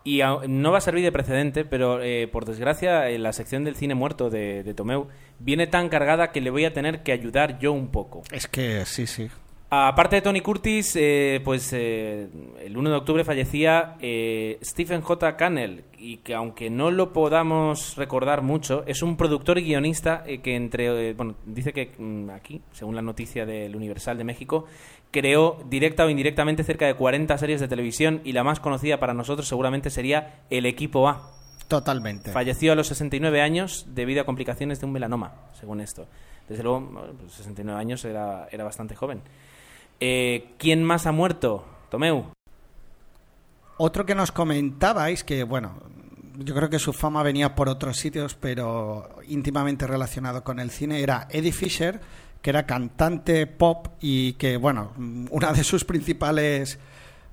Y no va a servir de precedente, pero eh, por desgracia la sección del cine muerto de, de, Tomeu viene tan cargada que le voy a tener que ayudar yo un poco. Es que sí, sí. Aparte de Tony Curtis, eh, pues eh, el 1 de octubre fallecía Stephen J. Cannell, y que aunque no lo podamos recordar mucho, es un productor y guionista que entre, bueno, dice que mm, aquí, según la noticia del Universal de México, creó directa o indirectamente cerca de 40 series de televisión y la más conocida para nosotros seguramente sería El Equipo A. Totalmente. Falleció a los 69 años debido a complicaciones de un melanoma, según esto. Desde luego, 69 pues, años era, era bastante joven. Eh, ¿Quién más ha muerto? Tomeu. Otro que nos comentabais, que bueno, yo creo que su fama venía por otros sitios, pero íntimamente relacionado con el cine, era Eddie Fisher, que era cantante pop y que, bueno, una de sus principales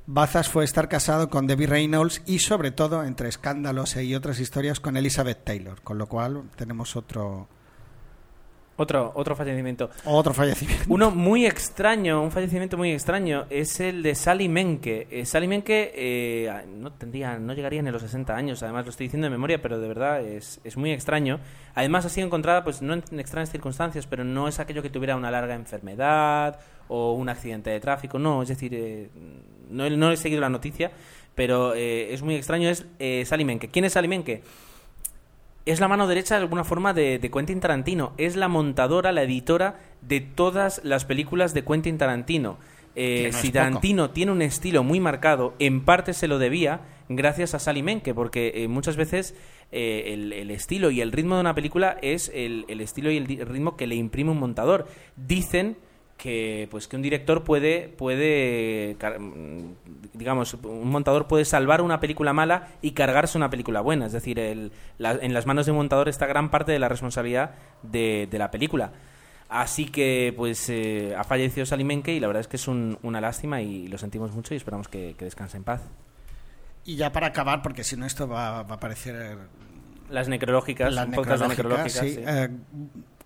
bazas fue estar casado con Debbie Reynolds y, sobre todo, entre escándalos y otras historias, con Elizabeth Taylor, con lo cual tenemos otro, otro, otro fallecimiento. Otro fallecimiento. Uno muy extraño, un fallecimiento muy extraño, es el de Sally Menke. Eh, Sally Menke eh, no, tendría, no llegaría ni a los 60 años, además lo estoy diciendo de memoria, pero de verdad es, es muy extraño. Además ha sido encontrada, pues no en extrañas circunstancias, pero no es aquello que tuviera una larga enfermedad o un accidente de tráfico, no, es decir, eh, no, no, he seguido la noticia, pero eh, es muy extraño, es Sally Menke. ¿Quién es Sally Menke? Es la mano derecha de alguna forma de, Quentin Tarantino. Es la montadora, la editora de todas las películas de Quentin Tarantino. Eh, si Tarantino tiene un estilo muy marcado, en parte se lo debía gracias a Sally Menke, porque eh, muchas veces eh, el, estilo y el ritmo de una película es el, el estilo y el ritmo que le imprime un montador. Dicen que pues que un director puede puede digamos un montador puede salvar una película mala y cargarse una película buena. Es decir el, en las manos de un montador está gran parte de la responsabilidad de, la película. Así que pues eh, ha fallecido Salimenke y la verdad es que es una lástima y lo sentimos mucho y esperamos que, descanse en paz. Y ya para acabar porque si no esto va, a parecer las necrológicas las necrológicas, eh,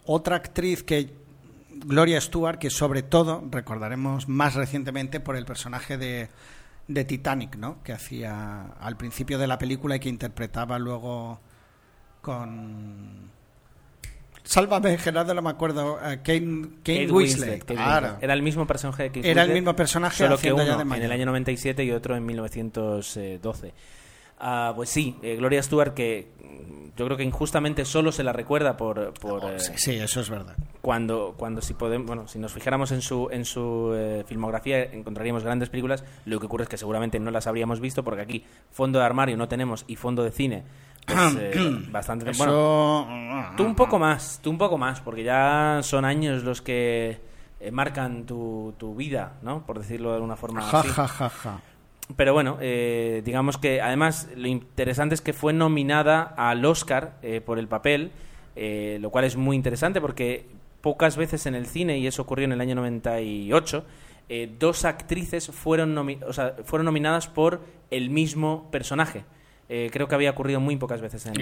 otra actriz que Gloria Stewart, que sobre todo recordaremos más recientemente por el personaje de, de Titanic, ¿no? que hacía al principio de la película y que interpretaba luego con Sálvame, Gerardo, no me acuerdo. eh, Kane, Kane Kate Winslet. Kate. Winslet. Era el mismo personaje de Kate Era el mismo personaje solo que ya uno de en el año 97 y otro en 1912. Ah, pues sí, eh, Gloria Stewart que yo creo que injustamente solo se la recuerda por, por, eh, Oh, Sí, sí, eso es verdad. cuando cuando si podemos bueno si nos fijáramos en su en su eh, filmografía encontraríamos grandes películas lo que ocurre es que seguramente no las habríamos visto porque aquí fondo de armario no tenemos y fondo de cine pues, eh, bastante Eso... bueno tú un poco más tú un poco más porque ya son años los que eh, marcan tu, tu vida no por decirlo de alguna forma Ja, así. ja, ja, ja. Pero bueno, eh, digamos que además lo interesante es que fue nominada al Oscar eh, por el papel, eh, lo cual es muy interesante porque pocas veces en el cine, y eso ocurrió en el año 98, eh, dos actrices fueron, nomi- o sea, fueron nominadas por el mismo personaje. Eh, creo que había ocurrido muy pocas veces en,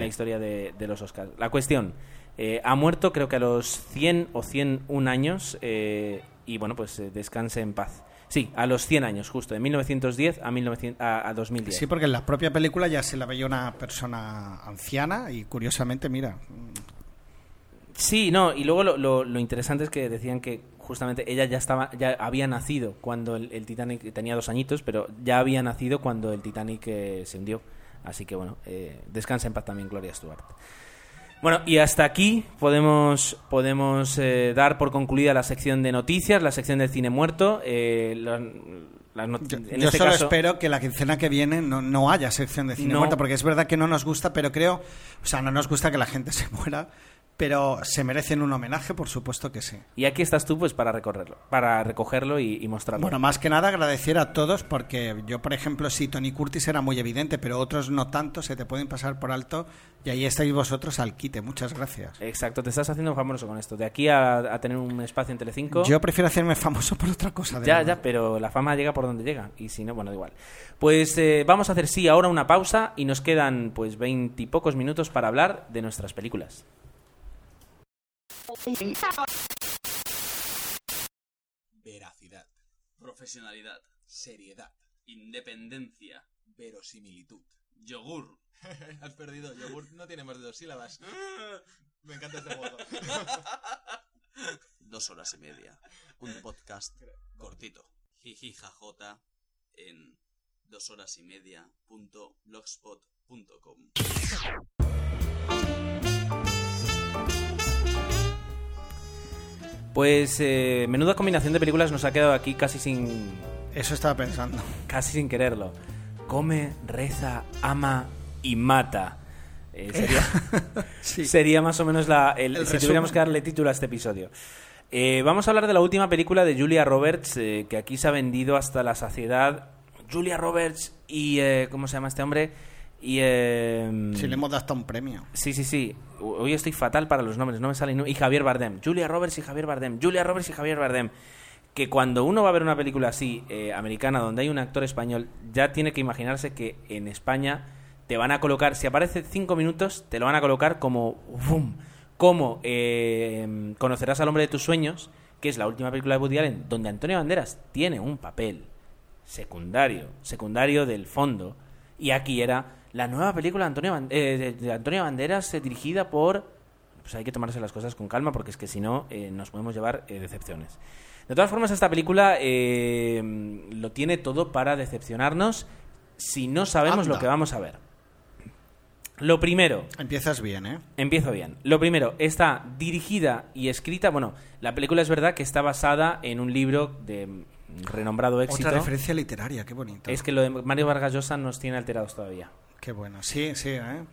la historia de, de los Oscars. La cuestión, eh, ha muerto creo que a los 100 o 101 años eh, y bueno, pues descanse en paz. Sí, a los 100 años, justo, de 1910 a, 1900, a, a 2010. Sí, porque en la propia película ya se la veía una persona anciana y curiosamente, mira, Sí, no, y luego lo, lo- lo interesante es que decían que justamente ella ya estaba, ya había nacido cuando el, el Titanic tenía dos añitos, pero ya había nacido cuando el Titanic eh, se hundió. Así que bueno, eh, descansa en paz también Gloria Stewart. Bueno, y hasta aquí podemos, podemos eh, dar por concluida la sección de noticias, la sección del cine muerto. eh, la- yo, en yo este solo caso- espero que la quincena que viene no, no haya sección de cine No. muerto, porque es verdad que no nos gusta, pero creo, o sea, no nos gusta que la gente se muera, pero se merecen un homenaje, por supuesto que sí. Y aquí estás tú pues para recorrerlo, para recogerlo y, y mostrarlo. Bueno, más que nada agradecer a todos, porque yo, por ejemplo, sí, Tony Curtis era muy evidente, pero otros no tanto, se te pueden pasar por alto, y ahí estáis vosotros al quite. Muchas gracias. Exacto, te estás haciendo famoso con esto. De aquí a, a tener un espacio en Telecinco. Yo prefiero hacerme famoso por otra cosa. de Ya, ya, pero la fama llega por donde llega. Y si no, bueno, da igual. Pues eh, vamos a hacer, sí, ahora una pausa y nos quedan pues veintipocos minutos para hablar de nuestras películas. Veracidad, profesionalidad, seriedad, independencia, verosimilitud, yogur. Has perdido. Yogur no tiene más de dos sílabas. Me encanta este juego. Dos horas y media. Un podcast cortito. Jiji jajota en dos horas y media punto blogspot punto com. Pues eh, menuda combinación de películas nos ha quedado aquí casi sin, Eso estaba pensando. casi sin quererlo. Come, reza, ama y mata. Eh, sería, Sí. sería más o menos la, el, El si tuviéramos que darle título a este episodio. Eh, vamos a hablar de la última película de Julia Roberts, eh, que aquí se ha vendido hasta la saciedad. Julia Roberts y... ¿Cómo se llama este hombre? Y... eh, Si le hemos dado hasta un premio. Sí, sí, sí. Hoy estoy fatal para los nombres, no me salen. Y Javier Bardem. Julia Roberts y Javier Bardem. Julia Roberts y Javier Bardem. Que cuando uno va a ver una película así, eh, americana, donde hay un actor español, ya tiene que imaginarse que en España te van a colocar, si aparece cinco minutos, te lo van a colocar como. ¡Bum! Como eh, conocerás al hombre de tus sueños, que es la última película de Woody Allen, donde Antonio Banderas tiene un papel secundario, secundario del fondo. Y aquí era la nueva película de Antonio, eh, de, de Antonio Banderas eh, dirigida por... Pues hay que tomarse las cosas con calma porque es que si no eh, nos podemos llevar decepciones. De todas formas, esta película eh, lo tiene todo para decepcionarnos si no sabemos Anda. lo que vamos a ver. Lo primero, Empiezas bien, ¿eh? Empiezo bien. Lo primero, está dirigida y escrita. Bueno, la película es verdad que está basada en un libro de renombrado éxito. Otra referencia literaria, qué bonito. Es que lo de Mario Vargas Llosa nos tiene alterados todavía. Qué bueno. Sí, sí, ¿eh?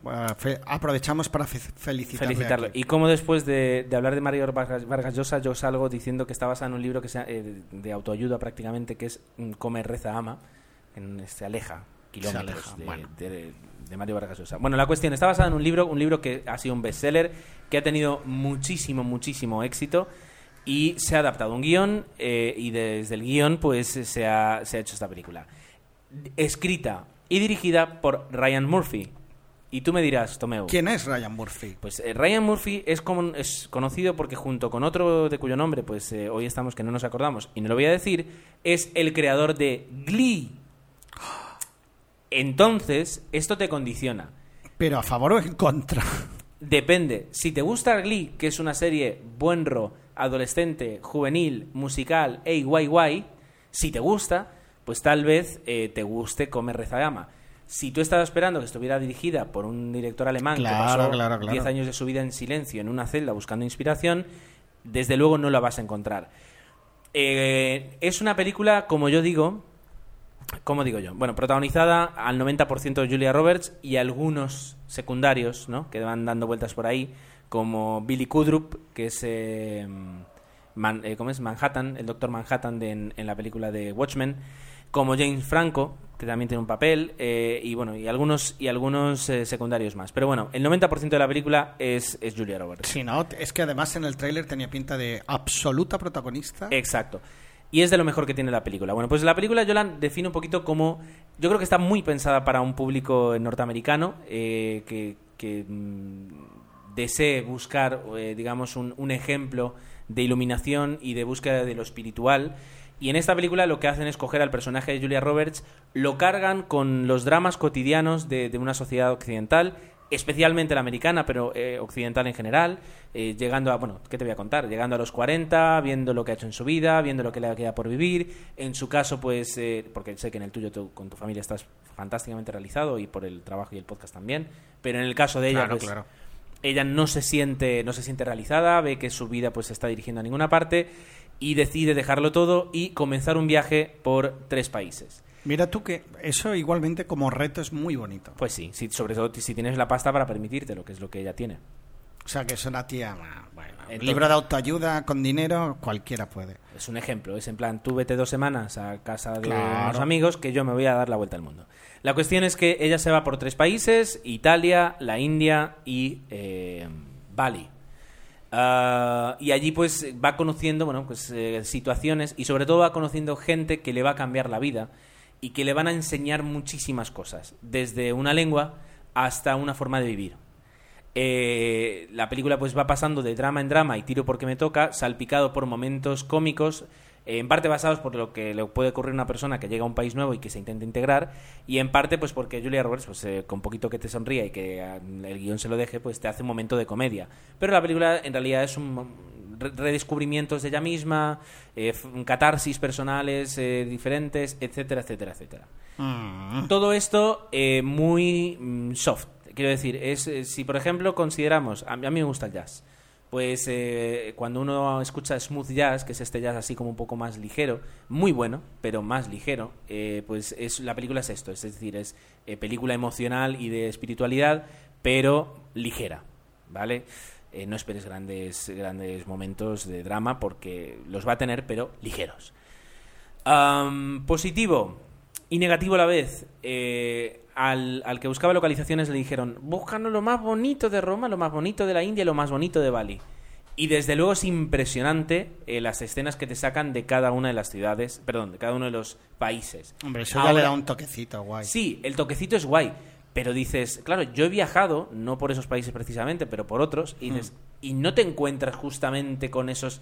Aprovechamos para fe- felicitarle. Felicitarlo. aquí. Y como después de, de hablar de Mario Vargas, Vargas Llosa, yo salgo diciendo que está basada en un libro que sea, eh, de autoayuda prácticamente, que es Come, Reza, Ama. En, se aleja kilómetros aleja, de, bueno. de- de Mario Vargas Llosa. Bueno, la cuestión está basada en un libro, un libro que ha sido un bestseller, que ha tenido muchísimo, muchísimo éxito y se ha adaptado a un guion eh, y desde el guion pues se ha, se ha hecho esta película. Escrita y dirigida por Ryan Murphy. Y tú me dirás, Tomeu. ¿Quién es Ryan Murphy? Pues eh, Ryan Murphy es, como, es conocido porque junto con otro de cuyo nombre pues eh, hoy estamos que no nos acordamos y no lo voy a decir, es el creador de Glee. Entonces, esto te condiciona. Pero a favor o en contra. Depende. Si te gusta Glee, que es una serie buenro, adolescente, juvenil, musical, ey, guay, guay, si te gusta, pues tal vez eh, te guste Comer Rezagama. Si tú estabas esperando que estuviera dirigida por un director alemán Claro, que pasó claro, claro. 10 años de su vida en silencio en una celda buscando inspiración, desde luego no la vas a encontrar. Eh, es una película, como yo digo, ¿cómo digo yo? Bueno, protagonizada al 90% de Julia Roberts y algunos secundarios, ¿no? Que van dando vueltas por ahí, como Billy Kudrup, que es, eh, Man- eh, ¿cómo es? Manhattan, el Doctor Manhattan de- en, en la película de Watchmen, como James Franco, que también tiene un papel, eh, y bueno, y algunos, y algunos eh, secundarios más. Pero bueno, el 90% de la película es, es Julia Roberts. Sí, no, es que además en el tráiler tenía pinta de absoluta protagonista. Exacto. Y es de lo mejor que tiene la película. Bueno, pues la película yo la defino un poquito como... Yo creo que está muy pensada para un público norteamericano eh, que, que, mm, desee buscar, eh, digamos, un, un ejemplo de iluminación y de búsqueda de lo espiritual. Y en esta película lo que hacen es coger al personaje de Julia Roberts, lo cargan con los dramas cotidianos de, de una sociedad occidental, especialmente la americana, pero eh, occidental en general, eh, llegando a, bueno, ¿qué te voy a contar? Llegando a los 40, viendo lo que ha hecho en su vida, viendo lo que le queda por vivir, en su caso, pues, eh, porque sé que en el tuyo tú, con tu familia estás fantásticamente realizado y por el trabajo y el podcast también, pero en el caso de ella, Claro, pues, claro. ella no se siente no se siente realizada ve que su vida pues se está dirigiendo a ninguna parte y decide dejarlo todo y comenzar un viaje por tres países Mira tú que eso igualmente como reto es muy bonito. pues sí, sí, sobre todo si tienes la pasta para permitírtelo que es lo que ella tiene O sea, que es una tía... Bueno, Entonces- libro de autoayuda con dinero, cualquiera puede. es un ejemplo es en plan tú vete dos semanas a casa de Claro. unos amigos que yo me voy a dar la vuelta al mundo la cuestión es que ella se va por tres países Italia la India y eh, Bali Ah, y allí pues va conociendo bueno pues eh, situaciones y sobre todo va conociendo gente que le va a cambiar la vida y que le van a enseñar muchísimas cosas desde una lengua hasta una forma de vivir. Eh, la película pues va pasando de drama en drama y tiro porque me toca salpicado por momentos cómicos en parte basados por lo que le puede ocurrir a una persona que llega a un país nuevo y que se intenta integrar y en parte pues porque Julia Roberts pues eh, con poquito que te sonría y que eh, el guion se lo deje pues te hace un momento de comedia pero la película en realidad es un re- redescubrimientos de ella misma eh, catarsis personales eh, diferentes etcétera etcétera etcétera Mm. todo esto eh, muy mm, soft. Quiero decir, es eh, si por ejemplo consideramos, a mí, a mí me gusta el jazz, pues eh, cuando uno escucha smooth jazz, que es este jazz así como un poco más ligero, muy bueno, pero más ligero, eh, pues es la película es esto, es decir, es eh, película emocional y de espiritualidad, pero ligera, ¿vale? No esperes grandes, grandes momentos de drama porque los va a tener, pero ligeros. Positivo y negativo a la vez. Eh, al, al que buscaba localizaciones le dijeron, búscanos lo más bonito de Roma, lo más bonito de la India y lo más bonito de Bali. Y desde luego es impresionante eh, las escenas que te sacan de cada una de las ciudades, perdón, de cada uno de los países. Hombre, eso ya le da un toquecito guay. Sí, el toquecito es guay. Pero dices, claro, yo he viajado, no por esos países precisamente, pero por otros, y, dices, y no te encuentras justamente con esos.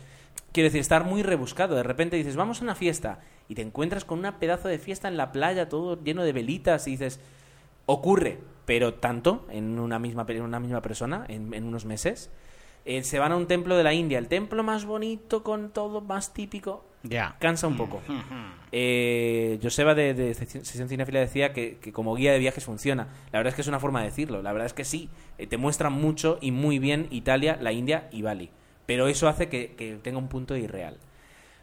Quiero decir, estar muy rebuscado. De repente dices, vamos a una fiesta, y te encuentras con una pedazo de fiesta en la playa, todo lleno de velitas, y dices, ocurre, pero tanto en una misma, en una misma persona, en, en unos meses. Eh, se van a un templo de la India, el templo más bonito, con todo más típico. Ya. Cansa un poco. Eh, Joseba de, de Sesión Cinefila decía que, que como guía de viajes funciona. La verdad es que es una forma de decirlo. La verdad es que sí. Eh, te muestra mucho y muy bien Italia, la India y Bali. Pero eso hace que, que tenga un punto irreal.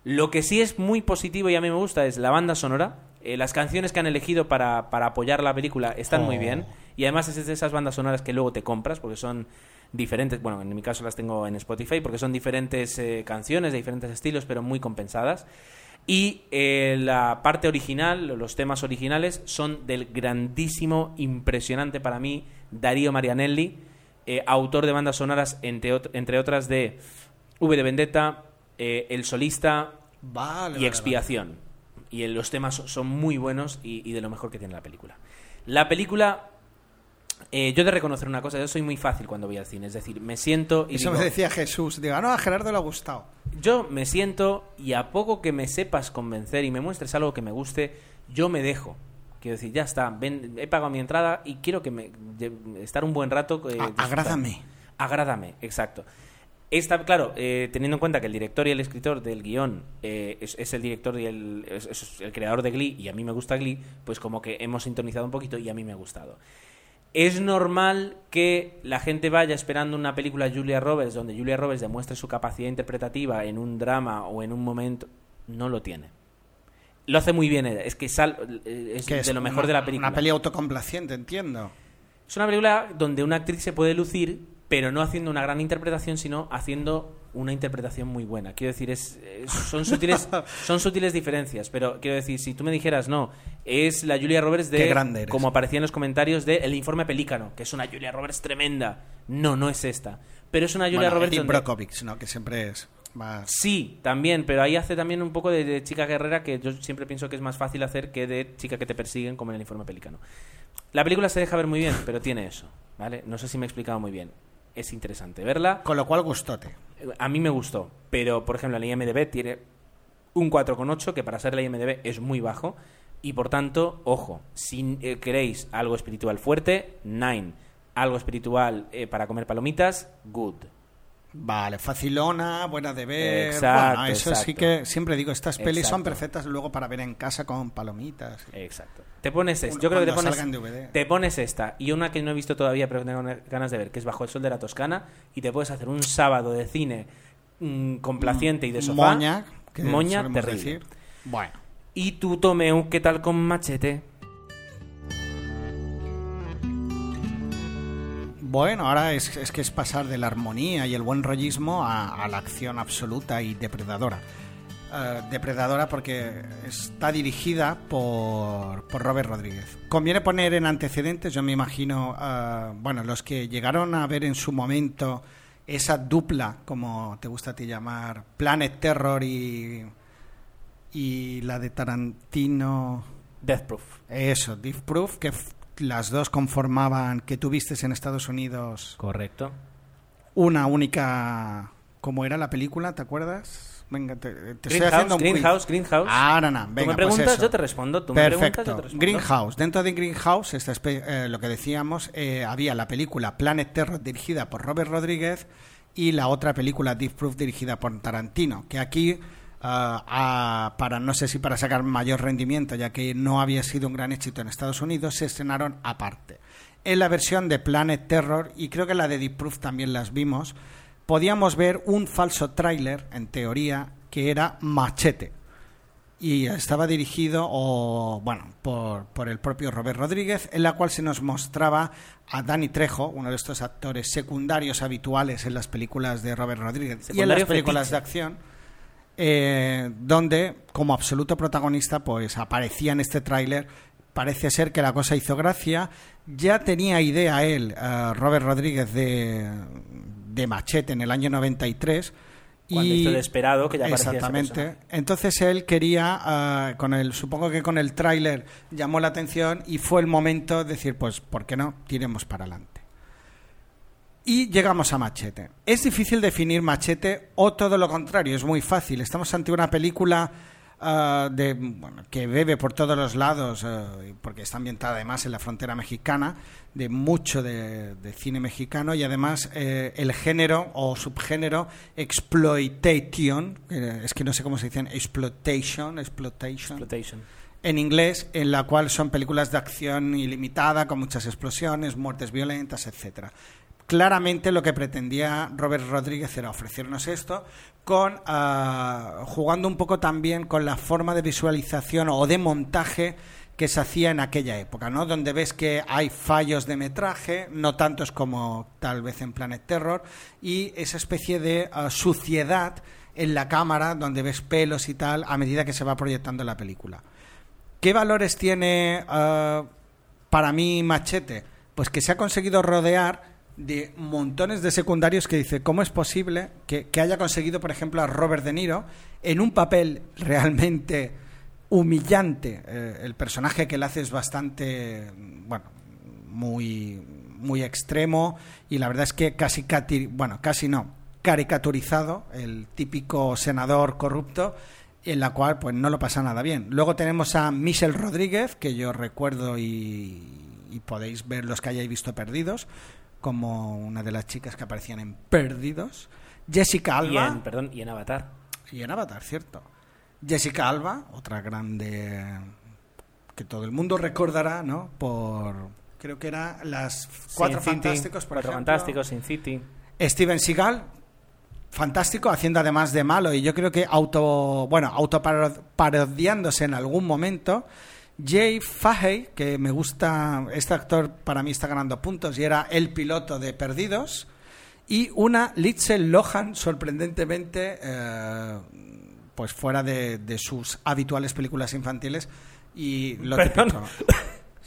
Lo que sí es muy positivo y a mí me gusta es la banda sonora. Eh, las canciones que han elegido para, para apoyar la película están muy Oh. bien. Y además es de esas bandas sonoras que luego te compras porque son diferentes. Bueno, en mi caso las tengo en Spotify porque son diferentes eh, canciones de diferentes estilos, pero muy compensadas. Y eh, la parte original, los temas originales, son del grandísimo, impresionante para mí, Darío Marianelli, eh, autor de bandas sonoras, entre, ot- entre otras de V de Vendetta, eh, El Solista Vale, y vale, Expiación. Y los temas so- son muy buenos y, y de lo mejor que tiene la película. La película, eh, yo he de reconocer una cosa, yo soy muy fácil cuando voy al cine, es decir, me siento y Eso digo, me decía Jesús. Digo, "Ah, no, a Gerardo le ha gustado. yo me siento y a poco que me sepas convencer y me muestres algo que me guste, yo me dejo. Quiero decir, ya está, ven, he pagado mi entrada y quiero que me de- estar un buen rato. eh, A- agrádame. Agrádame, exacto. Esta, claro, eh, teniendo en cuenta que el director y el escritor del guion eh, es, es el director y el, es, es el creador de Glee y a mí me gusta Glee, pues como que hemos sintonizado un poquito y a mí me ha gustado. Es normal que la gente vaya esperando una película de Julia Roberts donde Julia Roberts demuestre su capacidad interpretativa en un drama o en un momento. No lo tiene. Lo hace muy bien ella. Es que sal- eh, es de es lo mejor una- de la película. Una peli autocomplaciente, entiendo. Es una película donde una actriz se puede lucir, pero no haciendo una gran interpretación, sino haciendo una interpretación muy buena. Quiero decir, es, es- son, sutiles, son sutiles diferencias, pero quiero decir, si tú me dijeras, no, es la Julia Roberts de, Qué grande como aparecía en los comentarios, de El Informe Pelícano, que es una Julia Roberts tremenda. No, no es esta. Pero es una Julia Bueno, Roberts donde- Brockovich, ¿no? Que siempre es más... Sí, también, pero ahí hace también un poco de, de chica guerrera que yo siempre pienso que es más fácil hacer que de chica que te persiguen como en el informe pelicano. La película se deja ver muy bien, pero tiene eso, ¿vale? No sé si me he explicado muy bien. Es interesante verla. Con lo cual, gustote. A mí me gustó, pero por ejemplo la IMDB tiene un 4,8 que para ser la IMDB es muy bajo y por tanto, ojo, si eh, queréis algo espiritual fuerte, 9. Algo espiritual eh, para comer palomitas, good. Vale, facilona, buena de ver. Exacto, bueno, eso sí que siempre digo, estas pelis son perfectas luego para ver en casa con palomitas. Exacto. Te pones esta. Un- Yo creo que te pones, te pones esta y una que no he visto todavía pero que tengo ganas de ver, que es Bajo el Sol de la Toscana y te puedes hacer un sábado de cine mm, complaciente y de sofá. Moña, que Moña terrible. decir. Bueno, Y tú, Tomeu, ¿qué tal con Machete? Bueno ahora es, es que es pasar de la armonía y el buen rollismo a, a la acción absoluta y depredadora. Eh, depredadora porque está dirigida por, por Robert Rodríguez. Conviene poner en antecedentes, yo me imagino, eh, bueno, los que llegaron a ver en su momento esa dupla, como te gusta a ti llamar, Planet Terror y, y la de Tarantino. Death Proof. Eso, Deep Proof, que las dos conformaban, que tuviste en Estados Unidos, Correcto. una única... ¿Cómo era la película? ¿Te acuerdas? Venga, te, te estoy Greenhouse, haciendo un quiz. Greenhouse, Greenhouse. Ahora no, tú venga, me preguntas, pues yo te respondo. Tú me preguntas, Perfecto. yo te respondo. Greenhouse. Dentro de Greenhouse, esta eh, lo que decíamos, eh, había la película Planet Terror dirigida por Robert Rodríguez y la otra película Deep Proof dirigida por Tarantino, que aquí, ah, para no sé si para sacar mayor rendimiento, ya que no había sido un gran éxito en Estados Unidos, se estrenaron aparte. En la versión de Planet Terror, y creo que la de Deep Proof también las vimos, podíamos ver un falso tráiler, en teoría, que era Machete y estaba dirigido o bueno por, por el propio Robert Rodríguez en la cual se nos mostraba a Danny Trejo uno de estos actores secundarios habituales en las películas de Robert Rodríguez y en las películas fetiche. de acción eh, donde como absoluto protagonista pues aparecía en este tráiler. Parece ser que la cosa hizo gracia. Ya tenía idea él eh, Robert Rodríguez de, de Machete en el año 93 Cuando y hizo Desperado, que ya exactamente. entonces él quería ah, con el supongo que con el tráiler llamó la atención y fue el momento de decir pues por qué no tiremos para adelante y llegamos a Machete. Es difícil definir Machete o todo lo contrario, es muy fácil. Estamos ante una película ah, de, bueno, que bebe por todos los lados, eh, porque está ambientada además en la frontera mexicana, de mucho de, de cine mexicano y además eh, el género o subgénero exploitation, eh, es que no sé cómo se dicen, exploitation, exploitation Exploitation. en inglés, en la cual son películas de acción ilimitada, con muchas explosiones, muertes violentas, etcétera. Claramente lo que pretendía Robert Rodríguez era ofrecernos esto, con ah, jugando un poco también con la forma de visualización o de montaje que se hacía en aquella época, ¿no? Donde ves que hay fallos de metraje, no tantos como tal vez en Planet Terror, y esa especie de ah, suciedad en la cámara, donde ves pelos y tal, a medida que se va proyectando la película. ¿Qué valores tiene ah, para mí Machete? Pues que se ha conseguido rodear de montones de secundarios que dice, ¿cómo es posible que, que haya conseguido, por ejemplo, a Robert De Niro en un papel realmente humillante? Eh, el personaje que él hace es bastante, bueno, muy, muy extremo y la verdad es que casi, bueno, casi no, caricaturizado, el típico senador corrupto en la cual pues no lo pasa nada bien. Luego tenemos a Michelle Rodríguez, que yo recuerdo y, y podéis ver los que hayáis visto perdidos, como una de las chicas que aparecían en Perdidos. Jessica Y Alba. en, perdón, y en Avatar. Y en Avatar, cierto. Jessica Alba, otra grande que todo el mundo recordará, ¿no? Por, creo que era las Cuatro Sin City, Fantásticos, por Cuatro ejemplo. Fantásticos, Sin City. Steven Seagal, fantástico, haciendo además de malo, y yo creo que auto, bueno, autoparodiándose en algún momento. Jay Fahey, que me gusta, este actor para mí está ganando puntos y era el piloto de Perdidos. Y una Lindsay Lohan, sorprendentemente, eh, pues fuera de, de sus habituales películas infantiles. Y lo típico.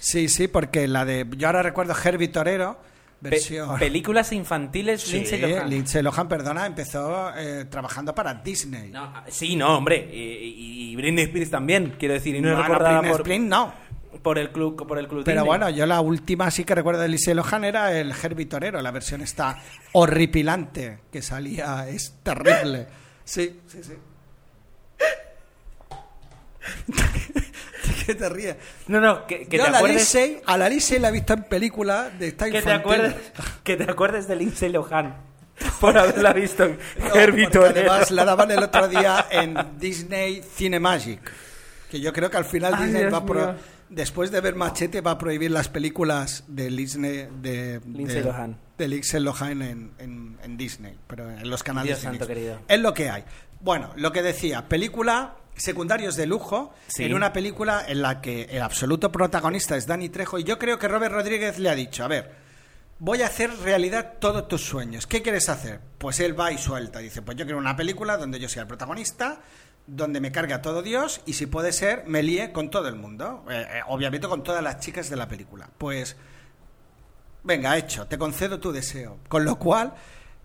Sí, sí, porque la de. Yo ahora recuerdo Herbie Torero, Pe- versión. películas infantiles, Sí, Lindsay Lohan. Lindsay Lohan, perdona, empezó eh, trabajando para Disney. No, ah, sí, no, hombre. Y, y Britney Spears también, quiero decir. Y no, No, es no, Britney por, Spears no. por el club, por el club Pero Disney. bueno, yo la última sí que recuerdo de Lindsay Lohan era el Herbie Torero. La versión está horripilante que salía, es terrible. Sí, sí, sí. ¿Qué te ríes? No, no, que, que Yo te la acuerdes. A la Lindsay la he visto en película de esta Que te, acuerdes, que te acuerdes de Lindsay Lohan por haberla visto en No, Herbie además la daban el otro día en Disney Cinemagic. Que yo creo que al final Ay, Disney Dios va a pro- después de ver Machete va a prohibir las películas de Disney de Lindsay de- Lohan. de Lindsay Lohan en, en- en Disney, pero en los canales Dios santo querido. Es lo que hay. Bueno, lo que decía, película secundarios de lujo Sí. en una película en la que el absoluto protagonista es Danny Trejo y yo creo que Robert Rodríguez le ha dicho, a ver, voy a hacer realidad todos tus sueños. ¿Qué quieres hacer? Pues él va y suelta. Dice, pues yo quiero una película donde yo sea el protagonista, donde me cargue a todo Dios y si puede ser, me líe con todo el mundo. Eh, eh, obviamente con todas las chicas de la película. Pues, venga, hecho, te concedo tu deseo. Con lo cual,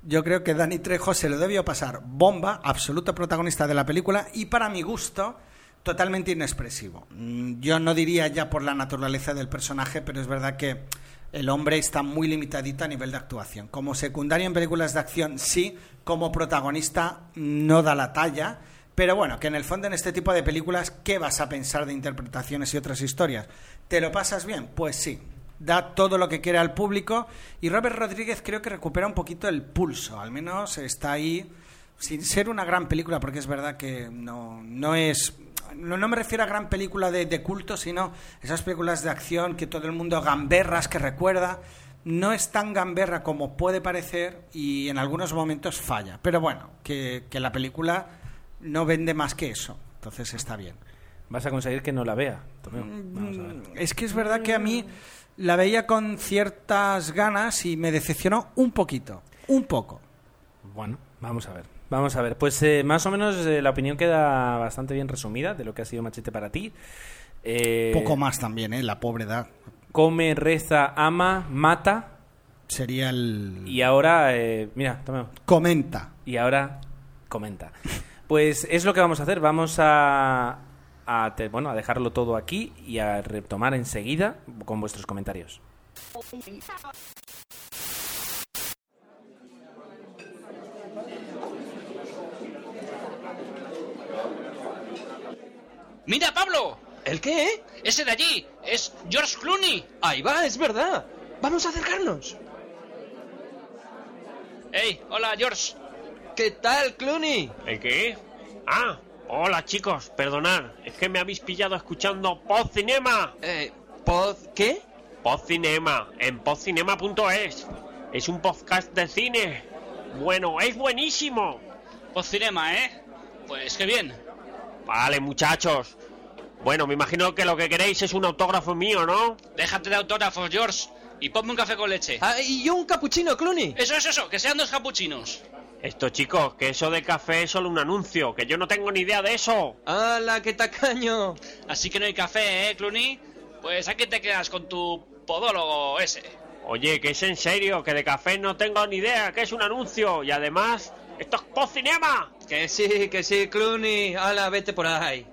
yo creo que Dani Trejo se lo debió pasar bomba, absoluto protagonista de la película y para mi gusto totalmente inexpresivo. Mm, Yo no diría ya por la naturaleza del personaje, pero es verdad que el hombre está muy limitadito a nivel de actuación. Como secundario en películas de acción sí, como protagonista no da la talla. Pero bueno, que en el fondo en este tipo de películas, ¿qué vas a pensar de interpretaciones y otras historias? ¿Te lo pasas bien? Pues sí. Da todo lo que quiere al público y Robert Rodríguez creo que recupera un poquito el pulso, al menos está ahí sin ser una gran película, porque es verdad que no, no es... No, no me refiero a gran película de, de culto, sino esas películas de acción que todo el mundo gamberras que recuerda. No es tan gamberra como puede parecer y en algunos momentos falla. Pero bueno, que, que la película no vende más que eso. Entonces está bien. Vas a conseguir que no la vea. Tomeo. Vamos a ver. Es que es verdad que a mí la veía con ciertas ganas y me decepcionó un poquito. Un poco. Bueno, vamos a ver. Vamos a ver. Pues eh, más o menos eh, la opinión queda bastante bien resumida de lo que ha sido Machete para ti. Eh, Poco más también, ¿eh? La pobre edad. Come, reza, ama, mata. Sería el... Y ahora, eh, mira. Comenta. Y ahora comenta. Pues es lo que vamos a hacer. Vamos a, a te- bueno, a dejarlo todo aquí y a retomar enseguida con vuestros comentarios. ¡Mira, Pablo! ¿El qué? Ese de allí es George Clooney. Ahí va, es verdad. Vamos a acercarnos. ¡Hey! Hola, George. ¿Qué tal, Clooney? ¿El qué? Ah, hola chicos, perdonad, es que me habéis pillado escuchando Pod Cinema. Eh, ¿pod qué? Pod Cinema, en podcinema.es. Es un podcast de cine. Bueno, es buenísimo. Cinema, ¿eh? Pues qué bien. Vale, muchachos. Bueno, me imagino que lo que queréis es un autógrafo mío, ¿no? Déjate de autógrafos, George. Y ponme un café con leche. Ah, y yo un capuchino, Clooney. Eso, eso, eso. Que sean dos capuchinos. Esto, chicos, que eso de café es solo un anuncio, que yo no tengo ni idea de eso. ¡Hala, qué tacaño! Así que no hay café, ¿eh, Clooney? Pues aquí te quedas con tu podólogo ese. Oye, que es en serio, que de café no tengo ni idea, que es un anuncio. Y además, esto es Pod Cinema. Que sí, que sí, Clooney. ¡Hala, vete por ahí!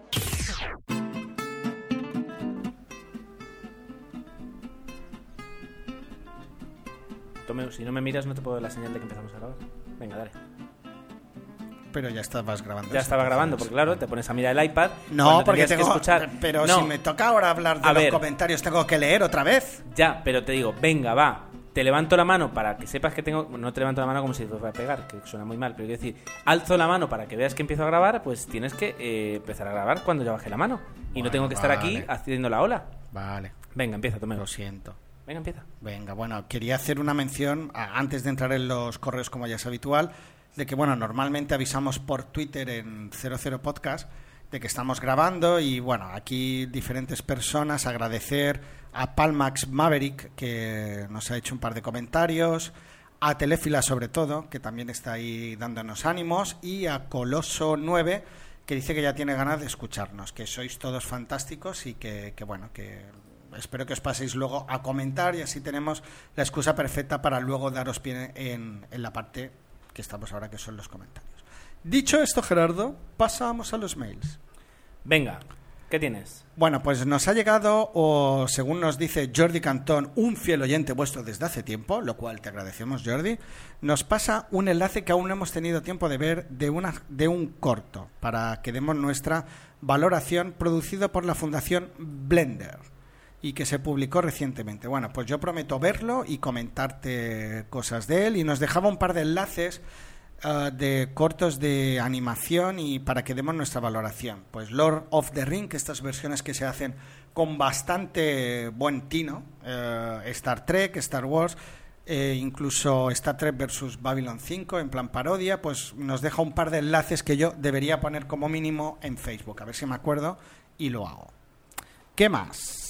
Tomeo, si no me miras no te puedo dar la señal de que empezamos a grabar. Venga, dale. Pero ya estabas grabando. Ya estaba grabando, porque claro, te pones a mirar el iPad. No, porque tengo... que escuchar. Pero No, si me toca ahora hablar de A los ver. comentarios, tengo que leer otra vez. Ya, pero te digo, venga, va. te levanto la mano para que sepas que tengo. No te levanto la mano como si te fuera a pegar, que suena muy mal, pero quiero decir, alzo la mano para que veas que empiezo a grabar, pues tienes que eh, empezar a grabar cuando yo baje la mano. Y no tengo que estar aquí haciendo la ola. Vale, Venga, empieza, Tomeo. lo siento. Venga, empieza. Venga, bueno, quería hacer una mención, antes de entrar en los correos como ya es habitual, de que, bueno, normalmente avisamos por Twitter en 00 Podcast de que estamos grabando y, bueno, aquí diferentes personas, agradecer a Palmax Maverick, que nos ha hecho un par de comentarios, a Telefila sobre todo, que también está ahí dándonos ánimos, y a Coloso 9, que dice que ya tiene ganas de escucharnos, que sois todos fantásticos y que bueno, que espero que os paséis luego a comentar y así tenemos la excusa perfecta para luego daros pie en, en la parte que estamos ahora, que son los comentarios. Dicho esto, Gerardo, pasamos a los mails. Venga, ¿qué tienes? Bueno, pues nos ha llegado, o según nos dice Jordi Cantón, un fiel oyente vuestro desde hace tiempo, lo cual te agradecemos, Jordi, nos pasa un enlace que aún no hemos tenido tiempo de ver de, una, de un corto, para que demos nuestra valoración, producido por la Fundación Blender y que se publicó recientemente. Bueno, pues yo prometo verlo y comentarte cosas de él y nos dejaba un par de enlaces eh, de cortos de animación y para que demos nuestra valoración. Pues Lord of the Ring, estas versiones que se hacen con bastante buen tino, eh, Star Trek, Star Wars, eh, incluso Star Trek versus Babylon 5 en plan parodia, pues nos deja un par de enlaces que yo debería poner como mínimo en Facebook, a ver si me acuerdo y lo hago. ¿Qué más?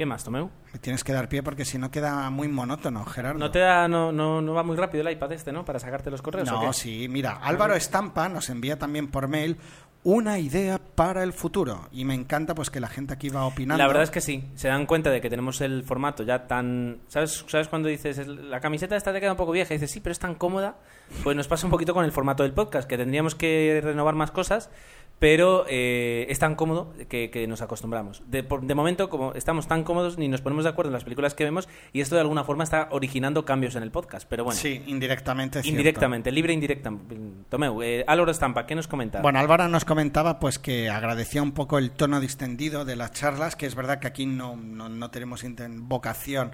¿Qué más, Tomeu? Me tienes que dar pie porque si no queda muy monótono, Gerardo. No te da, no, no, no va muy rápido el iPad este, ¿no? Para sacarte los correos. ¿o No, sí, mira, Álvaro Estampa nos envía también por mail una idea para el futuro y me encanta pues que la gente aquí va opinando. La verdad es que sí, se dan cuenta de que tenemos el formato ya tan... ¿Sabes, ¿Sabes cuando dices, "El- la camiseta esta te queda un poco vieja? Y dices, sí, pero es tan cómoda. Pues nos pasa un poquito con el formato del podcast, que tendríamos que renovar más cosas, pero eh, es tan cómodo que, que nos acostumbramos. De, por- de momento, como estamos tan cómodos, ni nos ponemos de acuerdo en las películas que vemos, y esto de alguna forma está originando cambios en el podcast. Pero bueno, Sí, indirectamente. es cierto. indirectamente, libre e indirecta. Tomeu, eh, Álvaro Estampa, ¿qué nos comenta? Bueno, Álvaro nos comentaba pues que agradecía un poco el tono distendido de las charlas, que es verdad que aquí no, no, no tenemos vocación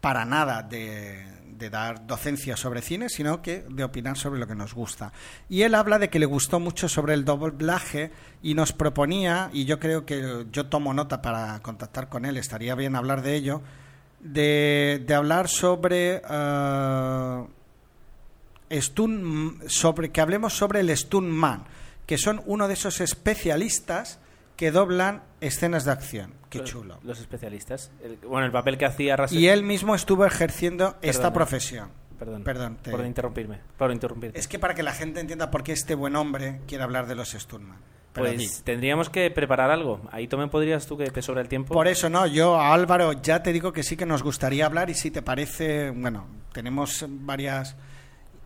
para nada de, de dar docencia sobre cine, sino que de opinar sobre lo que nos gusta. Y él habla de que le gustó mucho sobre el doblaje y nos proponía, y yo creo que yo tomo nota para contactar con él, estaría bien hablar de ello, de, hablar sobre... eh, Stun, sobre que hablemos sobre el Stuntman, que son uno de esos especialistas que doblan escenas de acción. Qué Los- chulo. Los especialistas. El- bueno, el papel que hacía Russell... Y él mismo estuvo ejerciendo esta profesión. Perdón, Perdón, te- por interrumpirme. Por interrumpirte. Es que para que la gente entienda por qué este buen hombre quiere hablar de los Stuntman. Pero Pues tendríamos que preparar algo. Ahí también podrías tú que te sobra el tiempo. Por eso no, yo a Álvaro ya te digo que sí que nos gustaría hablar y si te parece, bueno, tenemos varias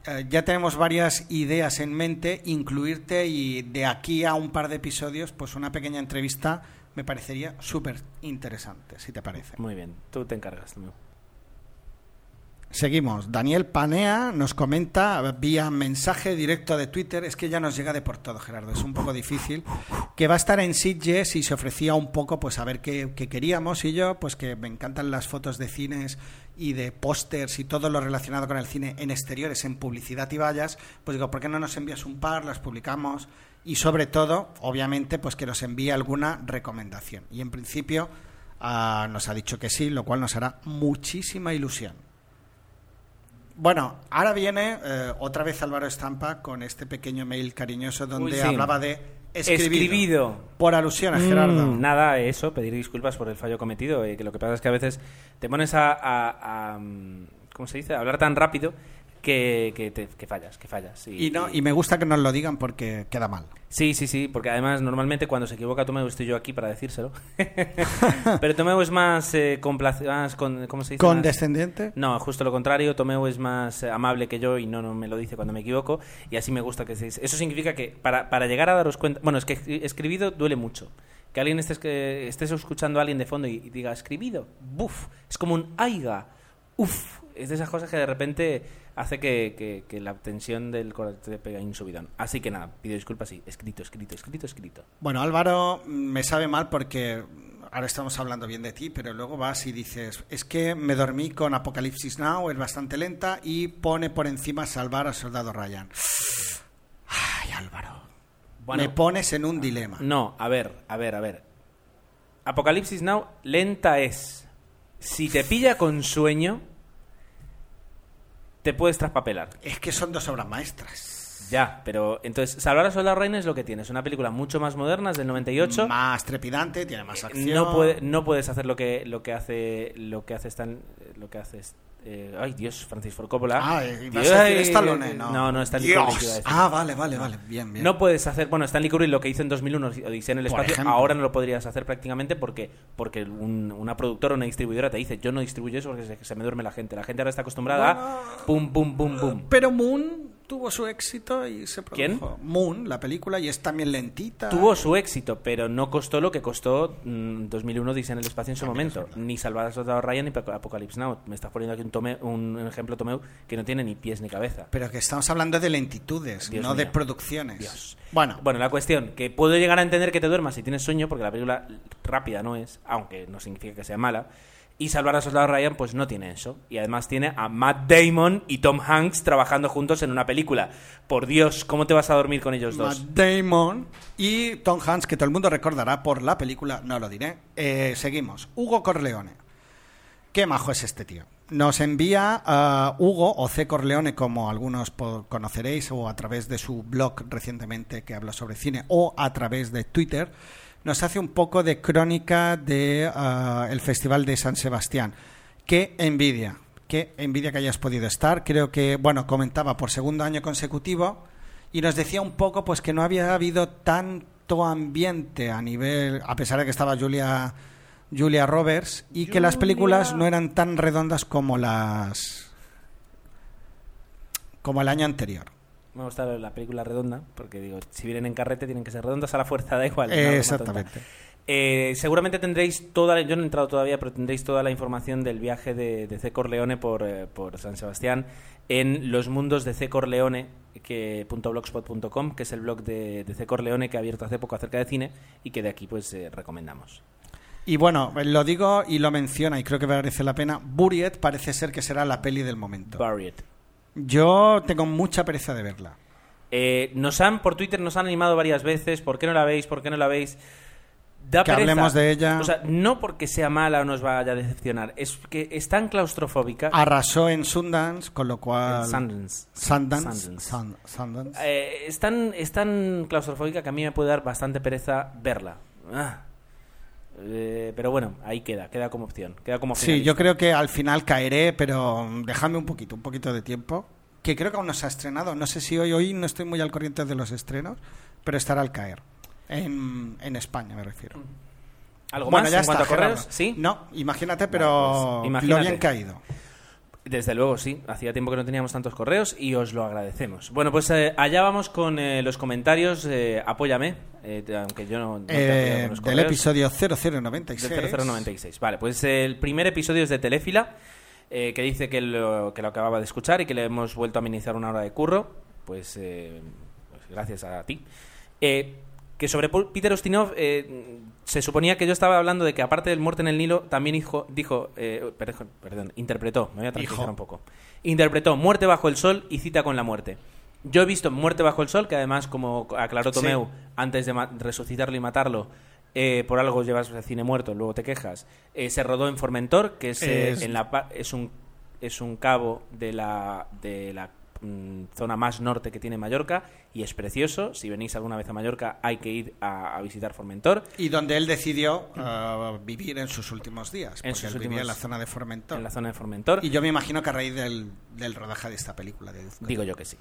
eh, ya tenemos varias ideas en mente, incluirte y de aquí a un par de episodios, pues una pequeña entrevista me parecería súper interesante, si te parece. Muy bien, tú te encargas. Seguimos. Daniel Panea nos comenta vía mensaje directo de Twitter, es que ya nos llega de por todo, Gerardo, es un poco difícil, que va a estar en Sitges y se ofrecía un poco pues a ver qué, qué queríamos y yo, pues que me encantan las fotos de cines y de pósters y todo lo relacionado con el cine en exteriores, en publicidad y vallas, pues digo, ¿por qué no nos envías un par, las publicamos? Y sobre todo, obviamente, pues que nos envíe alguna recomendación. Y en principio ah, nos ha dicho que sí, lo cual nos hará muchísima ilusión. Bueno, ahora viene eh, otra vez Álvaro Estampa con este pequeño mail cariñoso donde Uy, sí. hablaba de escribido. Escribido. Por alusión a Gerardo. Mm, nada, eso, pedir disculpas por el fallo cometido. eh, que lo que pasa es que a veces te pones a, a- a, mm, ¿cómo se dice? A hablar tan rápido que, que, te- que fallas, que fallas. Y, no, y me gusta que nos lo digan porque queda mal. Sí, sí, sí, porque además normalmente cuando se equivoca Tomeu estoy yo aquí para decírselo. Pero Tomeu es más eh, más con- ¿cómo se dice? Más- Condescendiente. No, justo lo contrario, Tomeu es más eh, amable que yo y no, no me lo dice cuando me equivoco y así me gusta que se Eso significa que para, para llegar a daros cuenta... Bueno, es que escri- escribido duele mucho. Que alguien estés, que estés escuchando a alguien de fondo y, y diga escribido, buf, es como un aiga, uf, es de esas cosas que de repente hace que, que- que la tensión del corazón te pega un subidón. Así que nada, pido disculpas, sí, escrito, escrito, escrito, escrito. Bueno, Álvaro, mm, me sabe mal porque ahora estamos hablando bien de ti, pero luego vas y dices, es que me dormí con Apocalipsis Now, es bastante lenta y pone por encima salvar al soldado Ryan. Ay, Álvaro. Bueno, me pones en un dilema. No, a ver, a ver, a ver. Apocalipsis Now, lenta es. Si te pilla con sueño, te puedes traspapelar. Es que son dos obras maestras. Ya, pero entonces, Salvar a Soldado Ryan es lo que tienes. Una película mucho más moderna, es del 98. Más trepidante, tiene más acción. No, puede- no puedes hacer lo que lo que hace lo que hace Stan, lo que hace eh, ay Dios Francis Ford Coppola Ah, eh, Dios, ay, Stallone, no. no no Stanley Dios. Kubrick iba a decir. Ah, vale, vale, vale. Bien, bien. no puedes hacer bueno Stanley Kubrick lo que hizo en 2001 Odisea en el Por espacio ejemplo. ahora no lo podrías hacer prácticamente porque porque un- una productora o una distribuidora te dice yo no distribuyo eso porque se, se me duerme la gente la gente ahora está acostumbrada a pum pum pum pum Pero Moon tuvo su éxito y se ¿Quién? produjo. Moon, la película, y es también lentita. Tuvo su éxito, pero no costó lo que costó mm, 2001 Odisea en el espacio en su momento. Ni Salvar al Soldado Ryan ni Apoc- Apocalypse Now. Me estás poniendo aquí un, tome- un ejemplo Tomeu que no tiene ni pies ni cabeza. Pero que estamos hablando de lentitudes, Dios no de producciones. Dios. Bueno, Bueno, la cuestión, que puedo llegar a entender que te duermas si tienes sueño, porque la película rápida no es, aunque no significa que sea mala. Y Salvar al Soldado Ryan, pues no tiene eso. Y además tiene a Matt Damon y Tom Hanks trabajando juntos en una película. Por Dios, ¿cómo te vas a dormir con ellos dos? Matt Damon y Tom Hanks, que todo el mundo recordará por la película, no lo diré. Eh, seguimos. Hugo Corleone. Qué majo es este tío. Nos envía a Hugo, o C. Corleone, como algunos conoceréis, o a través de su blog recientemente que habla sobre cine, o a través de Twitter, nos hace un poco de crónica de ah, el Festival de San Sebastián. Qué envidia, qué envidia que hayas podido estar. Creo que, bueno, comentaba por segundo año consecutivo y nos decía un poco pues que no había habido tanto ambiente a nivel, a pesar de que estaba Julia Julia Roberts y que las películas no eran tan redondas como las como el año anterior. Me gusta la película redonda, porque digo, si vienen en carrete tienen que ser redondas a la fuerza, da igual. broma Exactamente. Eh, seguramente tendréis toda, yo no he entrado todavía, pero tendréis toda la información del viaje de, de C. Corleone por, eh, por San Sebastián en los mundos de C. Corleone, que, punto .blogspot.com, que es el blog de, de C. Corleone que ha abierto hace poco acerca de cine y que de aquí pues eh, recomendamos. Y bueno, lo digo y lo menciona y creo que merece la pena. Buried parece ser que será la peli del momento. Buried. Yo tengo mucha pereza de verla. Eh, nos han, por Twitter nos han animado varias veces, ¿por qué no la veis? ¿Por qué no la veis? Da Que pereza. hablemos de ella. O sea, no porque sea mala o nos vaya a decepcionar, es que es tan claustrofóbica. Arrasó en Sundance, con lo cual... Sundance. Sundance. Sundance. Sun- Sundance. Eh, es, tan, es tan claustrofóbica que a mí me puede dar bastante pereza verla. Ah. Eh, pero bueno, ahí queda, queda como opción. Queda como Sí, finalista. yo creo que al final caeré, pero dejadme un poquito, un poquito de tiempo. Que creo que aún no se ha estrenado. No sé si hoy, hoy no estoy muy al corriente de los estrenos, pero estará al caer. En, en España, me refiero. ¿Algo bueno, más ya en está, cuanto a correos? Gerardo. ¿Sí? No, imagínate, pero pues, imagínate. lo bien caído. Desde luego, sí. Hacía tiempo que no teníamos tantos correos y os lo agradecemos. Bueno, pues eh, allá vamos con eh, los comentarios. eh, apóyame, aunque yo no, no te con los del correos. episodio 0096. Del 0096. Vale, pues el primer episodio es de Telefila, eh, que dice que lo, que lo acababa de escuchar y que le hemos vuelto a amenizar una hora de curro. Pues, eh, pues gracias a ti. Que sobre Peter Ustinov eh, se suponía que yo estaba hablando de que aparte del muerte en el Nilo también dijo, dijo eh, perdón, perdón, interpretó, me voy a tranquilizar un poco. Interpretó Muerte bajo el sol y cita con la muerte. Yo he visto Muerte bajo el sol, que además, como aclaró Sí. Tomeu, antes de resucitarlo y matarlo, eh, por algo llevas el cine muerto, luego te quejas. eh, se rodó en Formentor, que es, Es- en la es un es un cabo de la de la mm, zona más norte que tiene Mallorca y es precioso. Si venís alguna vez a Mallorca hay que ir a, a visitar Formentor. Y donde él decidió eh, vivir en sus últimos días. En porque sus él vivía últimos- en la zona de Formentor. En la zona de Formentor. Y yo me imagino que a raíz del, del rodaje de esta película deduzco. Digo yo que sí.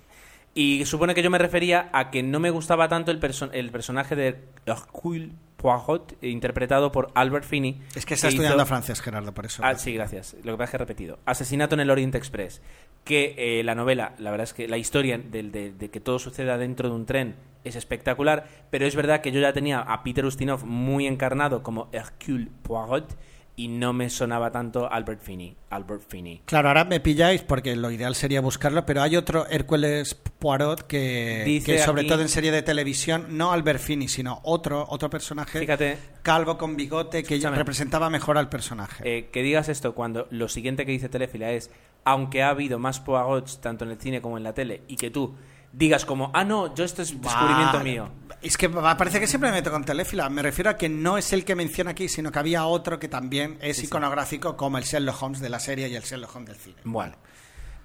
Y supone que yo me refería a que no me gustaba tanto el, perso- el personaje de Hercule Poirot, interpretado por Albert Finney. Es que está hizo- estudiando francés, Gerardo, por eso. Ah, sí, gracias. Lo que pasa es que he repetido. Asesinato en el Orient Express. Que eh, la novela, la verdad es que la historia de, de que todo suceda dentro de un tren es espectacular, pero es verdad que yo ya tenía a Peter Ustinov muy encarnado como Hercule Poirot y no me sonaba tanto Albert Finney. Albert Finney. Claro, ahora me pilláis porque lo ideal sería buscarlo, pero hay otro Hércules Poirot que, Dice que sobre aquí- todo en serie de televisión, no Albert Finney, sino otro, otro personaje Fíjate, calvo con bigote que representaba mejor al personaje. eh, que digas esto cuando lo siguiente que dice Telefila es, aunque ha habido más Poirots tanto en el cine como en la tele, y que tú digas como, ah, no, yo esto es descubrimiento Vale. mío. Es que parece que siempre me meto con Telefila. Me refiero a que no es el que menciona aquí, sino que había otro que también es iconográfico, como el Sherlock Holmes de la serie y el Sherlock Holmes del cine. Bueno.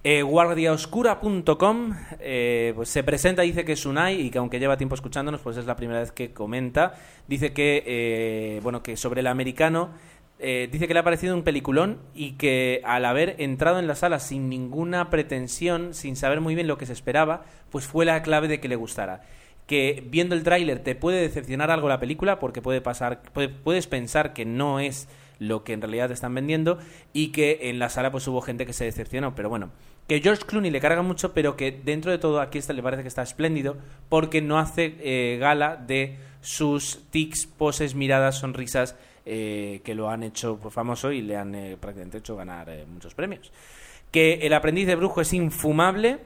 Eh, guardiaoscura.com eh, pues se presenta, dice que es Unai y que aunque lleva tiempo escuchándonos, pues es la primera vez que comenta. Dice que, eh, bueno, que sobre el americano, eh, dice que le ha parecido un peliculón y que al haber entrado en la sala sin ninguna pretensión, sin saber muy bien lo que se esperaba, pues fue la clave de que le gustara. Que viendo el tráiler te puede decepcionar algo la película porque puede pasar, puede- puedes pensar que no es lo que en realidad te están vendiendo y que en la sala pues hubo gente que se decepcionó, pero bueno, que George Clooney le carga mucho, pero que dentro de todo aquí está, le parece que está espléndido porque no hace eh, gala de sus tics, poses, miradas, sonrisas eh, que lo han hecho pues, famoso y le han eh, prácticamente hecho ganar eh, muchos premios. Que el aprendiz de brujo es infumable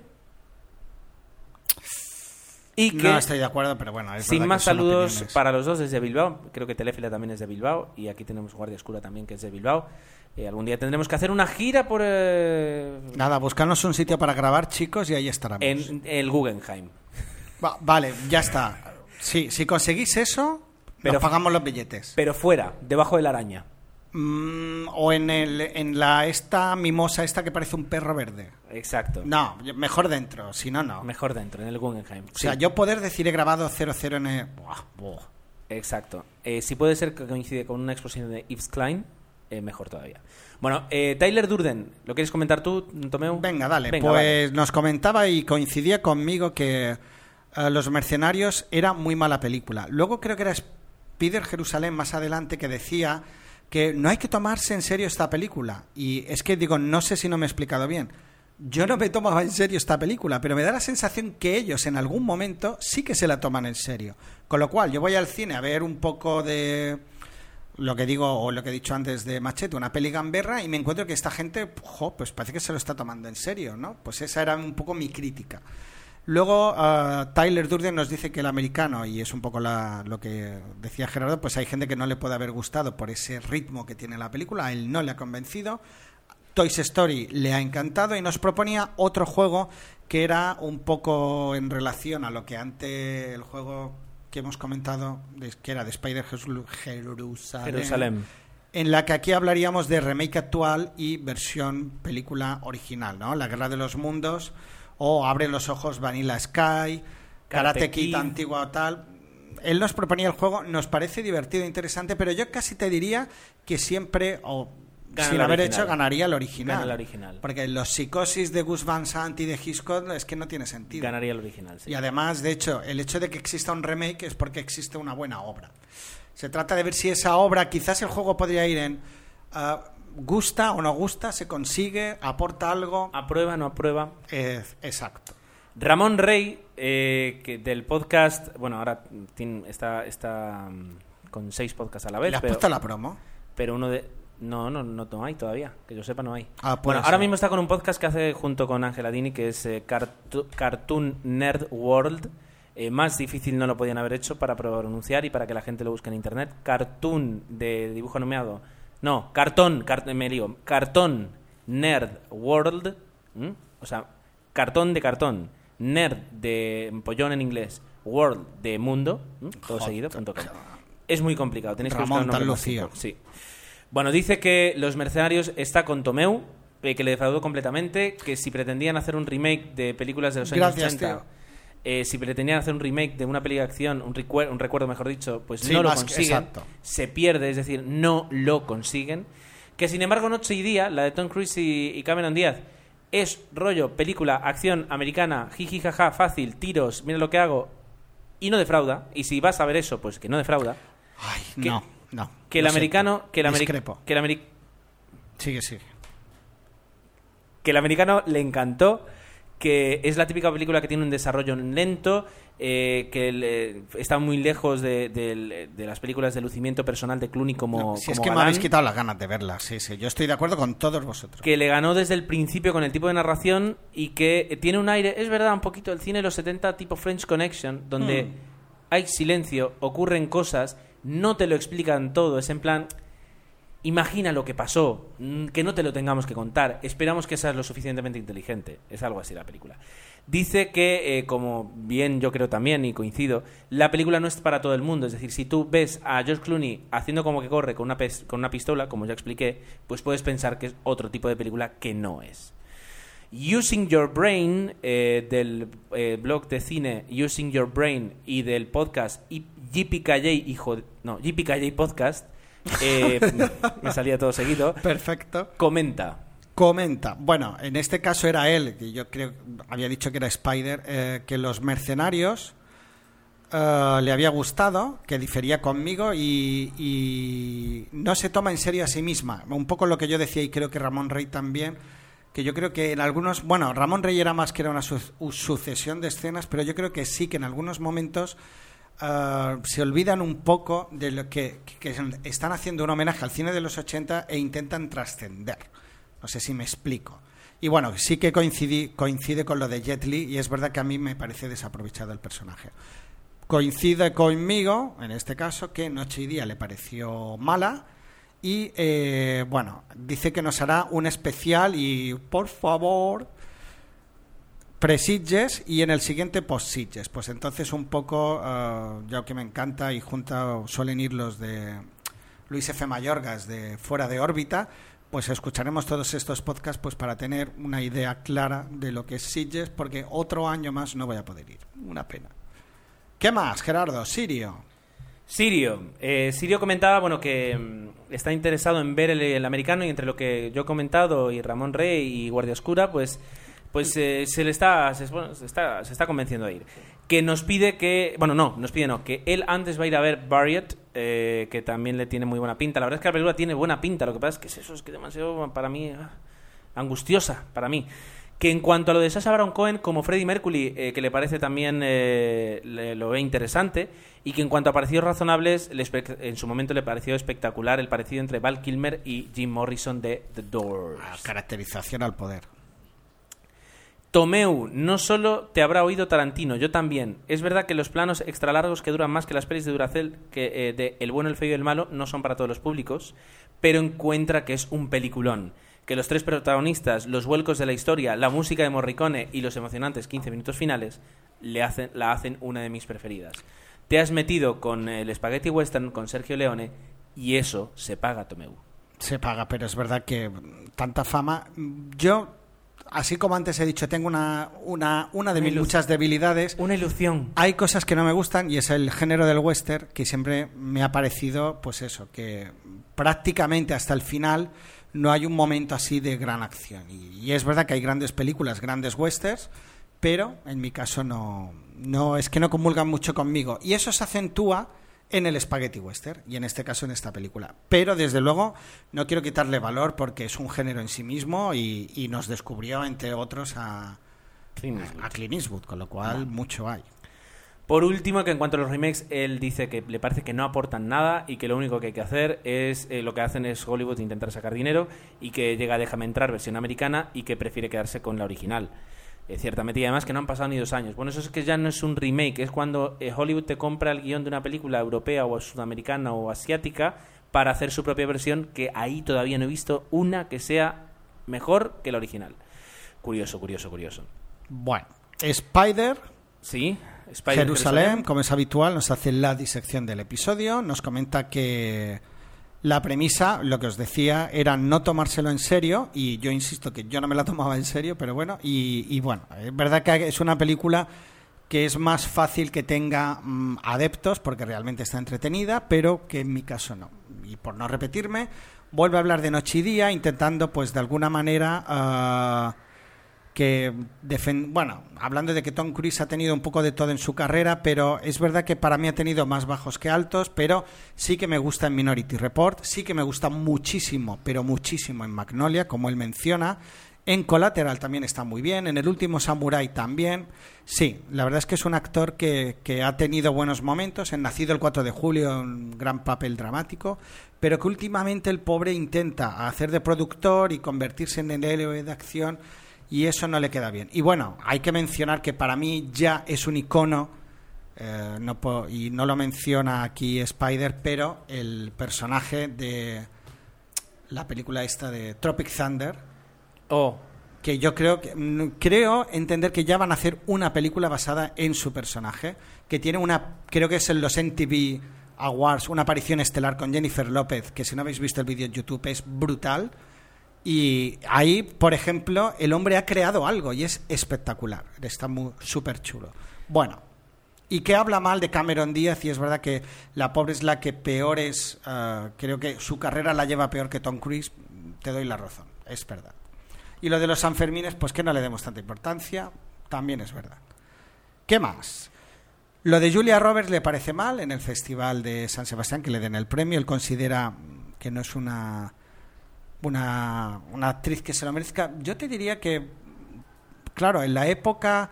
y que No estoy de acuerdo, pero bueno, es sin más saludos opiniones. para los dos desde Bilbao. Creo que Telefila también es de Bilbao. Y aquí tenemos Guardia Oscura también, que es de Bilbao. Eh, algún día tendremos que hacer una gira por eh, Nada, buscarnos un sitio para grabar, chicos, y ahí estaremos. en el Guggenheim. Va- vale, ya está. Sí, si conseguís eso, Pero- nos pagamos los billetes. Pero fuera, debajo de la araña. Mm, o en, el, en la esta mimosa esta que parece un perro verde. Exacto. No, mejor dentro, si no, no. Mejor dentro, en el Guggenheim. O sea, Sí, yo poder decir he grabado 00 en el... Buah, buah. Exacto. Eh, si puede ser que coincide con una exposición de Yves Klein, eh, mejor todavía. Bueno, eh, Tyler Durden, ¿lo quieres comentar tú, Tomeu? Venga, dale. Venga, pues vale. nos comentaba y coincidía conmigo que Los Mercenarios era muy mala película. Luego creo que era Spider Jerusalén más adelante que decía que no hay que tomarse en serio esta película. Y es que digo, no sé si no me he explicado bien. Yo no me tomaba en serio esta película, pero me da la sensación que ellos en algún momento sí que se la toman en serio. Con lo cual, yo voy al cine a ver un poco de lo que digo o lo que he dicho antes de Machete, una peli gamberra y me encuentro que esta gente, jo, pues parece que se lo está tomando en serio, ¿no? Pues esa era un poco mi crítica. Luego ah, Tyler Durden nos dice que el americano, y es un poco la- lo que decía Gerardo, pues hay gente que no le puede haber gustado por ese ritmo que tiene la película, a él no le ha convencido. Toys Story le ha encantado y nos proponía otro juego que era un poco en relación a lo que antes el juego que hemos comentado, de- que era de Spider Jerusalén, Jerusalén. en la que aquí hablaríamos de remake actual y versión película original, ¿no? La Guerra de los Mundos o Abre los Ojos Vanilla Sky, Karate Kid antigua o tal. Él nos proponía el juego, nos parece divertido e interesante, pero yo casi te diría que siempre, o Gana sin haber original. hecho, ganaría el original. Gana el original. Porque los psicosis de Gus Van Sant y de Hitchcock es que no tiene sentido. Ganaría el original, sí. Y además, de hecho, el hecho de que exista un remake es porque existe una buena obra. Se trata de ver si esa obra, quizás el juego podría ir en ah, gusta o no gusta, se consigue, aporta algo. ¿Aprueba, no aprueba? Eh, exacto. Ramón Rey, eh, que del podcast, bueno, ahora tiene- está, está mm, con seis podcasts a la vez, ¿Le has pero, puesto la promo? pero uno de... No, no, no, no hay todavía, que yo sepa no hay. Ah, bueno, ahora mismo está con un podcast que hace junto con Ángela Dini, que es eh, Cartoon Nerd World. Eh, más difícil no lo podían haber hecho para pronunciar y para que la gente lo busque en internet. Cartoon de dibujo animado. No, cartón, cart- me lío. Cartón Nerd World. ¿m? O sea, cartón de cartón. Nerd de pollón en inglés. World de mundo. ¿m? Todo Joder, seguido. punto com. Es muy complicado. Tenéis que Ramón buscar un. Sí. Bueno, dice que Los Mercenarios está con Tomeu, eh, que le defraudó completamente, que si pretendían hacer un remake de películas de los años Gracias, 80, tío. Eh, si pretendían hacer un remake de una peli de acción, un, un recuerdo, mejor dicho, pues Sí, no lo consiguen, se pierde, es decir, no lo consiguen. Que sin embargo, Noche y Día, la de Tom Cruise y, y Cameron Díaz, es rollo, película, acción americana, jiji, jaja, fácil, tiros, mira lo que hago, y no defrauda. Y si vas a ver eso, pues que no defrauda. Ay, Que- no, no. Que el americano, que el, ameri- Discrepo. que el ameri- Sigue, sigue. que el americano le encantó, que es la típica película que tiene un desarrollo lento, eh, que le- está muy lejos de, de- de las películas de lucimiento personal de Clooney como, si es como que me habéis quitado las ganas de verla, sí, sí. Yo estoy de acuerdo con todos vosotros. que le ganó desde el principio con el tipo de narración y que tiene un aire, es verdad, un poquito el cine de los 70 tipo French Connection, donde Hmm. hay silencio, ocurren cosas, no te lo explican todo, es en plan, imagina lo que pasó, mm, que no te lo tengamos que contar, esperamos que seas lo suficientemente inteligente, es algo así la película. Dice que, eh, como bien yo creo también y coincido, la película no es para todo el mundo, es decir, si tú ves a George Clooney haciendo como que corre con una, con una pistola, como ya expliqué, pues puedes pensar que es otro tipo de película que no es. Using Your Brain, eh, del eh, blog de cine Using Your Brain y del podcast JPKJ, hijo de- no, Podcast, eh, me salía todo seguido, Perfecto. comenta. Comenta. Bueno, en este caso era él, que yo creo había dicho que era Spider, eh, que los mercenarios eh, le había gustado, que difería conmigo y, y no se toma en serio a sí misma. Un poco lo que yo decía y creo que Ramón Rey también, que yo creo que en algunos, bueno, Ramón Rey era más que era una su- sucesión de escenas, pero yo creo que sí que en algunos momentos eh, se olvidan un poco de lo que, están haciendo un homenaje al cine de los 80 e intentan trascender. No sé si me explico. Y bueno, sí que coincidi- coincide con lo de Jet Li y es verdad que a mí me parece desaprovechado el personaje. Coincide conmigo, en este caso, que Noche y Día le pareció mala y eh, bueno, dice que nos hará un especial y por favor pre-Sitges y en el siguiente post-Sitges. Pues entonces un poco, eh, ya que me encanta y junto suelen ir los de Luis F. Mayorgas de Fuera de órbita, pues escucharemos todos estos podcasts pues para tener una idea clara de lo que es Sitges, porque otro año más no voy a poder ir. Una pena. ¿Qué más, Gerardo? Sirio. Sirio. Eh, Sirio comentaba bueno, que mm, está interesado en ver el americano y entre lo que yo he comentado y Ramón Rey y Guardia Oscura, pues, pues eh, se le está se, bueno, se está se está convenciendo a ir. Que nos pide que, bueno, no, nos pide no, que él antes va a ir a ver Barriet, eh, que también le tiene muy buena pinta. La verdad es que la película tiene buena pinta, lo que pasa es que es eso, es que demasiado para mí ah, angustiosa para mí. Que en cuanto a lo de Sacha Baron Cohen, como Freddie Mercury, eh, que le parece también eh, le- lo ve interesante, y que en cuanto a parecidos razonables, le en su momento le pareció espectacular el parecido entre Val Kilmer y Jim Morrison de The Doors. Ah, Caracterización al poder. Tomeu, no solo te habrá oído Tarantino, yo también. Es verdad que los planos extra largos que duran más que las pelis de Duracell, que eh, de El bueno, el feo y el malo, no son para todos los públicos, pero encuentra que es un peliculón. Que los tres protagonistas, los vuelcos de la historia, la música de Morricone y los emocionantes 15 minutos finales le hacen, la hacen una de mis preferidas. Te has metido con el Spaghetti Western con Sergio Leone y eso se paga, Tomeu. Se paga, pero es verdad que tanta fama. Yo, así como antes he dicho, tengo una, una, una de Una mis muchas debilidades. Una ilusión. Hay cosas que no me gustan y es el género del western que siempre me ha parecido, pues eso, que prácticamente hasta el final no hay un momento así de gran acción. Y, y es verdad que hay grandes películas, grandes westerns, pero en mi caso no, no es que no comulgan mucho conmigo. Y eso se acentúa en el spaghetti western y en este caso en esta película. Pero desde luego no quiero quitarle valor porque es un género en sí mismo y, y nos descubrió, entre otros, a, a Clint Eastwood, con lo cual mucho hay. Por último, que en cuanto a los remakes, él dice que le parece que no aportan nada y que lo único que hay que hacer es eh, lo que hacen es Hollywood intentar sacar dinero y que llega Déjame entrar versión americana y que prefiere quedarse con la original. Eh, ciertamente, y además que no han pasado ni dos años. Bueno, eso es que ya no es un remake, es cuando eh, Hollywood te compra el guion de una película europea o sudamericana o asiática para hacer su propia versión, que ahí todavía no he visto una que sea mejor que la original. Curioso, curioso, curioso. Bueno, Spider, Sí, Spider Jerusalén, como es habitual, nos hace la disección del episodio. Nos comenta que la premisa, lo que os decía, era no tomárselo en serio. Y yo insisto que yo no me la tomaba en serio, pero bueno. Y, y bueno, es verdad que es una película que es más fácil que tenga mm, adeptos porque realmente está entretenida, pero que en mi caso no. Y por no repetirme, vuelve a hablar de noche y día, intentando, pues de alguna manera. ah, que defen- bueno, hablando de que Tom Cruise ha tenido un poco de todo en su carrera, pero es verdad que para mí ha tenido más bajos que altos, pero sí que me gusta en Minority Report, sí que me gusta muchísimo, pero muchísimo en Magnolia, como él menciona, En Collateral también está muy bien. En El último Samurai también. Sí, la verdad es que es un actor que, que ha tenido buenos momentos. En Nacido el 4 de julio, un gran papel dramático. Pero que últimamente el pobre intenta hacer de productor y convertirse en el héroe de acción. Y eso no le queda bien. Y bueno, hay que mencionar que para mí ya es un icono. eh, no y no lo menciona aquí Spider, pero el personaje de la película esta de Tropic Thunder, Oh, que yo creo que mm, creo entender que ya van a hacer una película basada en su personaje, que tiene una creo que es en los MTV Awards, una aparición estelar con Jennifer López, que si no habéis visto el vídeo en YouTube es brutal. Y ahí, por ejemplo, el hombre ha creado algo y es espectacular. Está súper chulo. Bueno, y que habla mal de Cameron Díaz y es verdad que la pobre es la que peor es, ah, creo que su carrera la lleva peor que Tom Cruise, te doy la razón, es verdad. Y lo de los Sanfermines, pues que no le demos tanta importancia, también es verdad. ¿Qué más? Lo de Julia Roberts le parece mal en el Festival de San Sebastián que le den el premio. Él considera que no es una, una, una actriz que se lo merezca. Yo te diría que, claro, en la época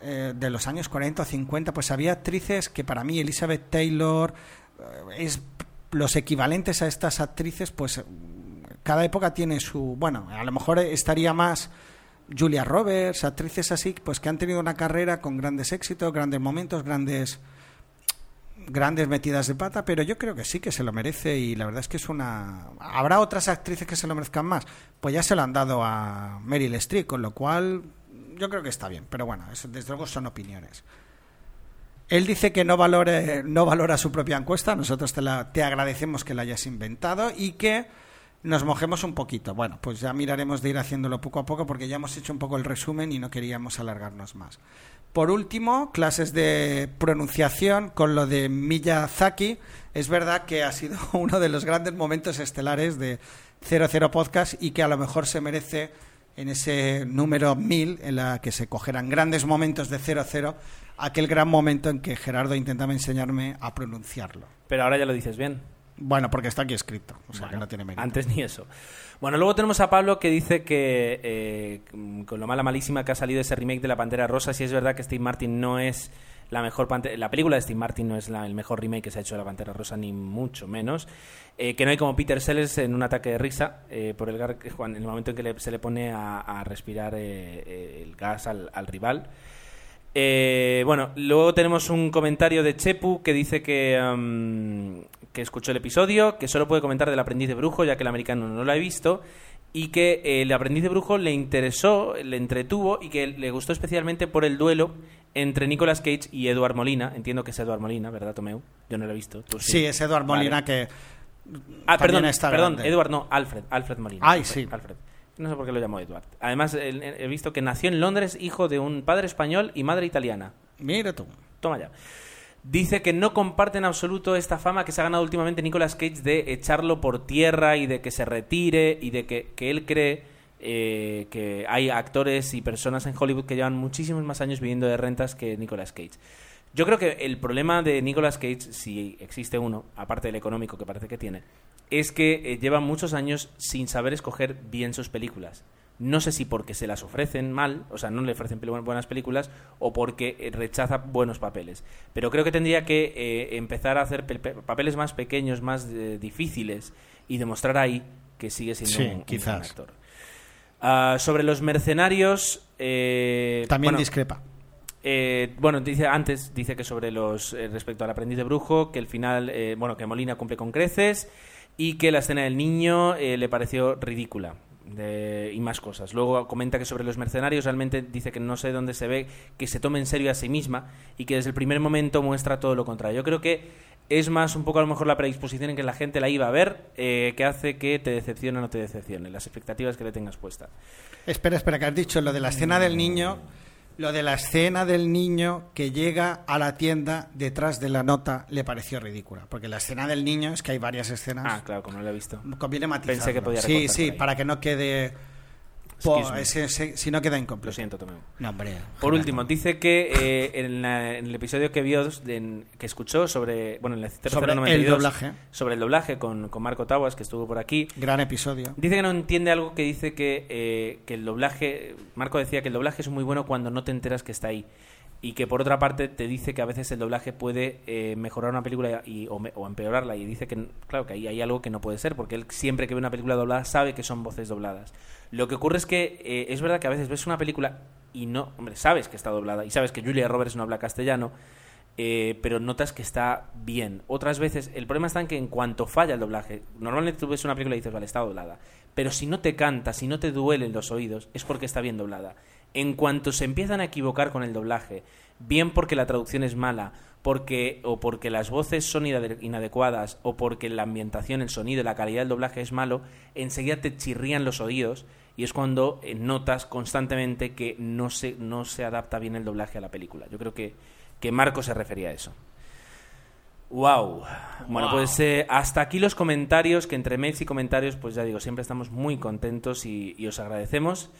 eh, de los años 40 o 50, pues había actrices que para mí Elizabeth Taylor eh, es los equivalentes a estas actrices, pues cada época tiene su, bueno, a lo mejor estaría más Julia Roberts, actrices así, pues que han tenido una carrera con grandes éxitos, grandes momentos, grandes grandes metidas de pata, pero yo creo que sí que se lo merece y la verdad es que es una... ¿Habrá otras actrices que se lo merezcan más? Pues ya se lo han dado a Meryl Streep, con lo cual yo creo que está bien, pero bueno, eso desde luego son opiniones. Él dice que no, valore, no valora su propia encuesta, nosotros te, la, te agradecemos que la hayas inventado y que nos mojemos un poquito. Bueno, pues ya miraremos de ir haciéndolo poco a poco porque ya hemos hecho un poco el resumen y no queríamos alargarnos más. Por último, clases de pronunciación con lo de Miyazaki. Es verdad que ha sido uno de los grandes momentos estelares de 00 Podcast y que a lo mejor se merece en ese número 1000 en la que se cogerán grandes momentos de 00 aquel gran momento en que Gerardo intentaba enseñarme a pronunciarlo. pero ahora ya lo dices bien. Bueno, porque está aquí escrito, o sea Bueno, que no tiene mérito. Antes ni eso. Bueno, luego tenemos a Pablo que dice que eh, con lo mala malísima que ha salido ese remake de La Pantera Rosa, si es verdad que Steve Martin no es la mejor la película de Steve Martin no es la- el mejor remake que se ha hecho de La Pantera Rosa, ni mucho menos. Eh, que no hay como Peter Sellers en un ataque de risa eh, por el, en el momento en que le- se le pone a, a respirar eh, eh, el gas al, al rival. Eh, bueno, luego tenemos un comentario de Chepu que dice que, que escuchó el episodio, que solo puede comentar del aprendiz de brujo, ya que el americano no lo ha visto, y que eh, el aprendiz de brujo le interesó, le entretuvo y que le gustó especialmente por el duelo entre Nicolas Cage y Edward Molina. Entiendo que es Edward Molina, ¿verdad, Tomeu? Yo no lo he visto. ¿Tú Sí, es Eduard Vale. Molina que Ah, perdón, está perdón. Edward no, Alfred, Alfred Molina. Ay, Alfred, sí. Alfred. No sé por qué lo llamo Edward. Además, he visto que nació en Londres, hijo de un padre español y madre italiana. Mira tú. Toma ya. Dice que no comparte en absoluto esta fama que se ha ganado últimamente Nicolas Cage de echarlo por tierra y de que se retire y de que, que él cree eh, que hay actores y personas en Hollywood que llevan muchísimos más años viviendo de rentas que Nicolas Cage. Yo creo que el problema de Nicolas Cage, si existe uno, aparte del económico que parece que tiene, es que eh, lleva muchos años sin saber escoger bien sus películas. No sé si porque se las ofrecen mal, o sea, no le ofrecen buenas películas, o porque eh, rechaza buenos papeles. Pero creo que tendría que eh, empezar a hacer pe- pe- papeles más pequeños, más eh, difíciles, y demostrar ahí que sigue siendo Sí, un, un quizás. actor. Ah, sobre los mercenarios... eh, También bueno, discrepa. Eh, bueno, dice antes, dice que sobre los eh, respecto al aprendiz de brujo, que el final, eh, bueno, que Molina cumple con creces y que la escena del niño eh, le pareció ridícula. de- y más cosas. Luego comenta que sobre los mercenarios realmente dice que no sé dónde se ve que se tome en serio a sí misma y que desde el primer momento muestra todo lo contrario. Yo creo que es más un poco a lo mejor la predisposición en que la gente la iba a ver eh, que hace que te decepcione o no te decepcione, las expectativas que le tengas puestas. Espera, espera, que has dicho lo de la escena del niño. Lo de la escena del niño que llega a la tienda detrás de la nota le pareció ridícula. Porque la escena del niño es que hay varias escenas. Ah, claro, como no lo he visto. Conviene matizarlo. Pensé que podía Sí, sí, para que no quede Po- ese- si no queda Lo incompleto. siento, Tomeu. No, hombre. Por último, no. dice que eh, en, la- en el episodio que vio, en- que escuchó sobre, bueno, en Sobre el 0092, doblaje. sobre el doblaje con, con Marco Tawas, que estuvo por aquí, Gran episodio. dice que no entiende algo que dice que, eh, que el doblaje, Marco decía que el doblaje es muy bueno cuando no te enteras que está ahí. Y que por otra parte te dice que a veces el doblaje puede eh, mejorar una película y, o, me- o empeorarla. Y dice que, claro, que ahí hay algo que no puede ser, porque él siempre que ve una película doblada sabe que son voces dobladas. Lo que ocurre es que eh, es verdad que a veces ves una película y no, hombre, sabes que está doblada y sabes que Julia Roberts no habla castellano, eh, pero notas que está bien. Otras veces, el problema está en que en cuanto falla el doblaje, normalmente tú ves una película y dices, vale, está doblada. Pero si no te canta, si no te duelen los oídos, es porque está bien doblada. En cuanto se empiezan a equivocar con el doblaje, bien porque la traducción es mala, porque, o porque las voces son inade- inadecuadas, o porque la ambientación, el sonido, la calidad del doblaje es malo, enseguida te chirrían los oídos y es cuando eh, notas constantemente que no se, no se adapta bien el doblaje a la película. Yo creo que, que Marco se refería a eso. Wow. Bueno, pues eh, hasta aquí los comentarios, que entre mails y comentarios, pues ya digo, siempre estamos muy contentos y, y os agradecemos.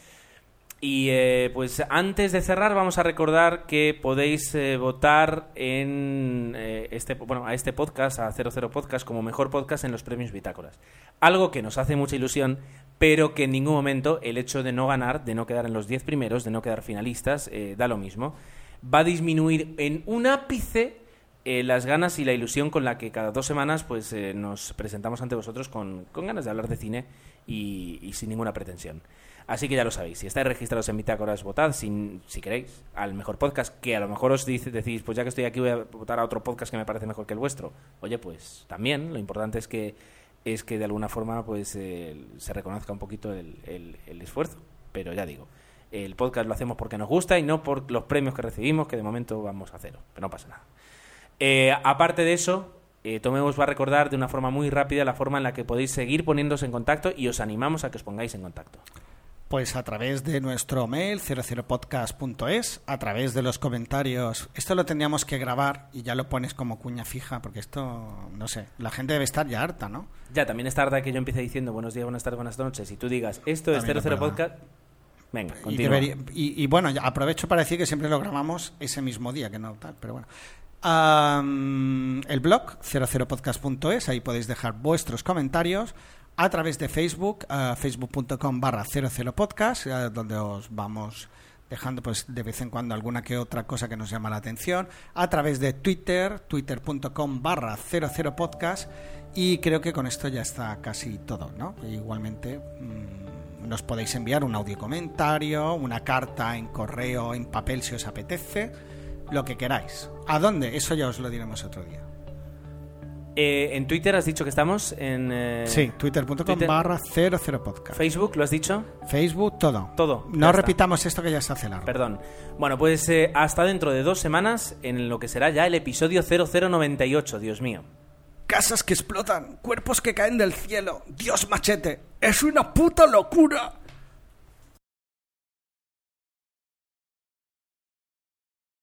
Y eh, pues antes de cerrar vamos a recordar que podéis eh, votar en eh, este bueno a este podcast a 00 podcast como mejor podcast en los premios Bitácoras. Algo que nos hace mucha ilusión, pero que en ningún momento el hecho de no ganar, de no quedar en los 10 primeros, de no quedar finalistas, eh, da lo mismo. Va a disminuir en un ápice las ganas y la ilusión con la que cada dos semanas pues nos presentamos ante vosotros con, con ganas de hablar de cine y sin ninguna pretensión. Así que ya lo sabéis, si estáis registrados en Bitácoras, votad si queréis al mejor podcast, que a lo mejor os dice, decís, pues ya que estoy aquí voy a votar a otro podcast que me parece mejor que el vuestro. Oye, pues también, lo importante es que es que de alguna forma pues eh, se reconozca un poquito el esfuerzo. Pero ya digo, el podcast lo hacemos porque nos gusta y no por los premios que recibimos, que de momento vamos a cero, pero no pasa nada. Eh, aparte de eso, eh, Tomé os va a recordar de una forma muy rápida la forma en la que podéis seguir poniéndose en contacto y os animamos a que os pongáis en contacto. Pues a través de nuestro mail 00podcast.es, a través de los comentarios. Esto lo tendríamos que grabar y ya lo pones como cuña fija, porque esto, no sé, la gente debe estar ya harta, ¿no? Ya, también es tarde que yo empiece diciendo buenos días, buenas tardes, buenas noches y tú digas esto es También lo 00 prueba. Podcast. Venga, Y, debería- y- y bueno, aprovecho para decir que siempre lo grabamos ese mismo día, que no tal, pero bueno. Am, el blog 00podcast.es, ahí podéis dejar vuestros comentarios a través de Facebook, eh, facebook.com barra 00podcast, eh, donde os vamos dejando pues de vez en cuando alguna que otra cosa que nos llama la atención, a través de Twitter, twitter.com barra 00podcast y creo que con esto ya está casi todo, ¿no? Igualmente mm, nos podéis enviar un audio comentario, una carta en correo, en papel si os apetece, lo que queráis. ¿A dónde? Eso ya os lo diremos otro día. Eh, en Twitter has dicho que estamos en... eh, Sí, twitter.com Twitter. barra 00podcast. Facebook, ¿lo has dicho? Facebook, todo. Todo, No está. repitamos esto que ya se hace largo. Perdón. Bueno, pues eh, hasta dentro de dos semanas en lo que será ya el episodio 0098, Dios mío. Casas que explotan, cuerpos que caen del cielo. Dios machete, es una puta locura.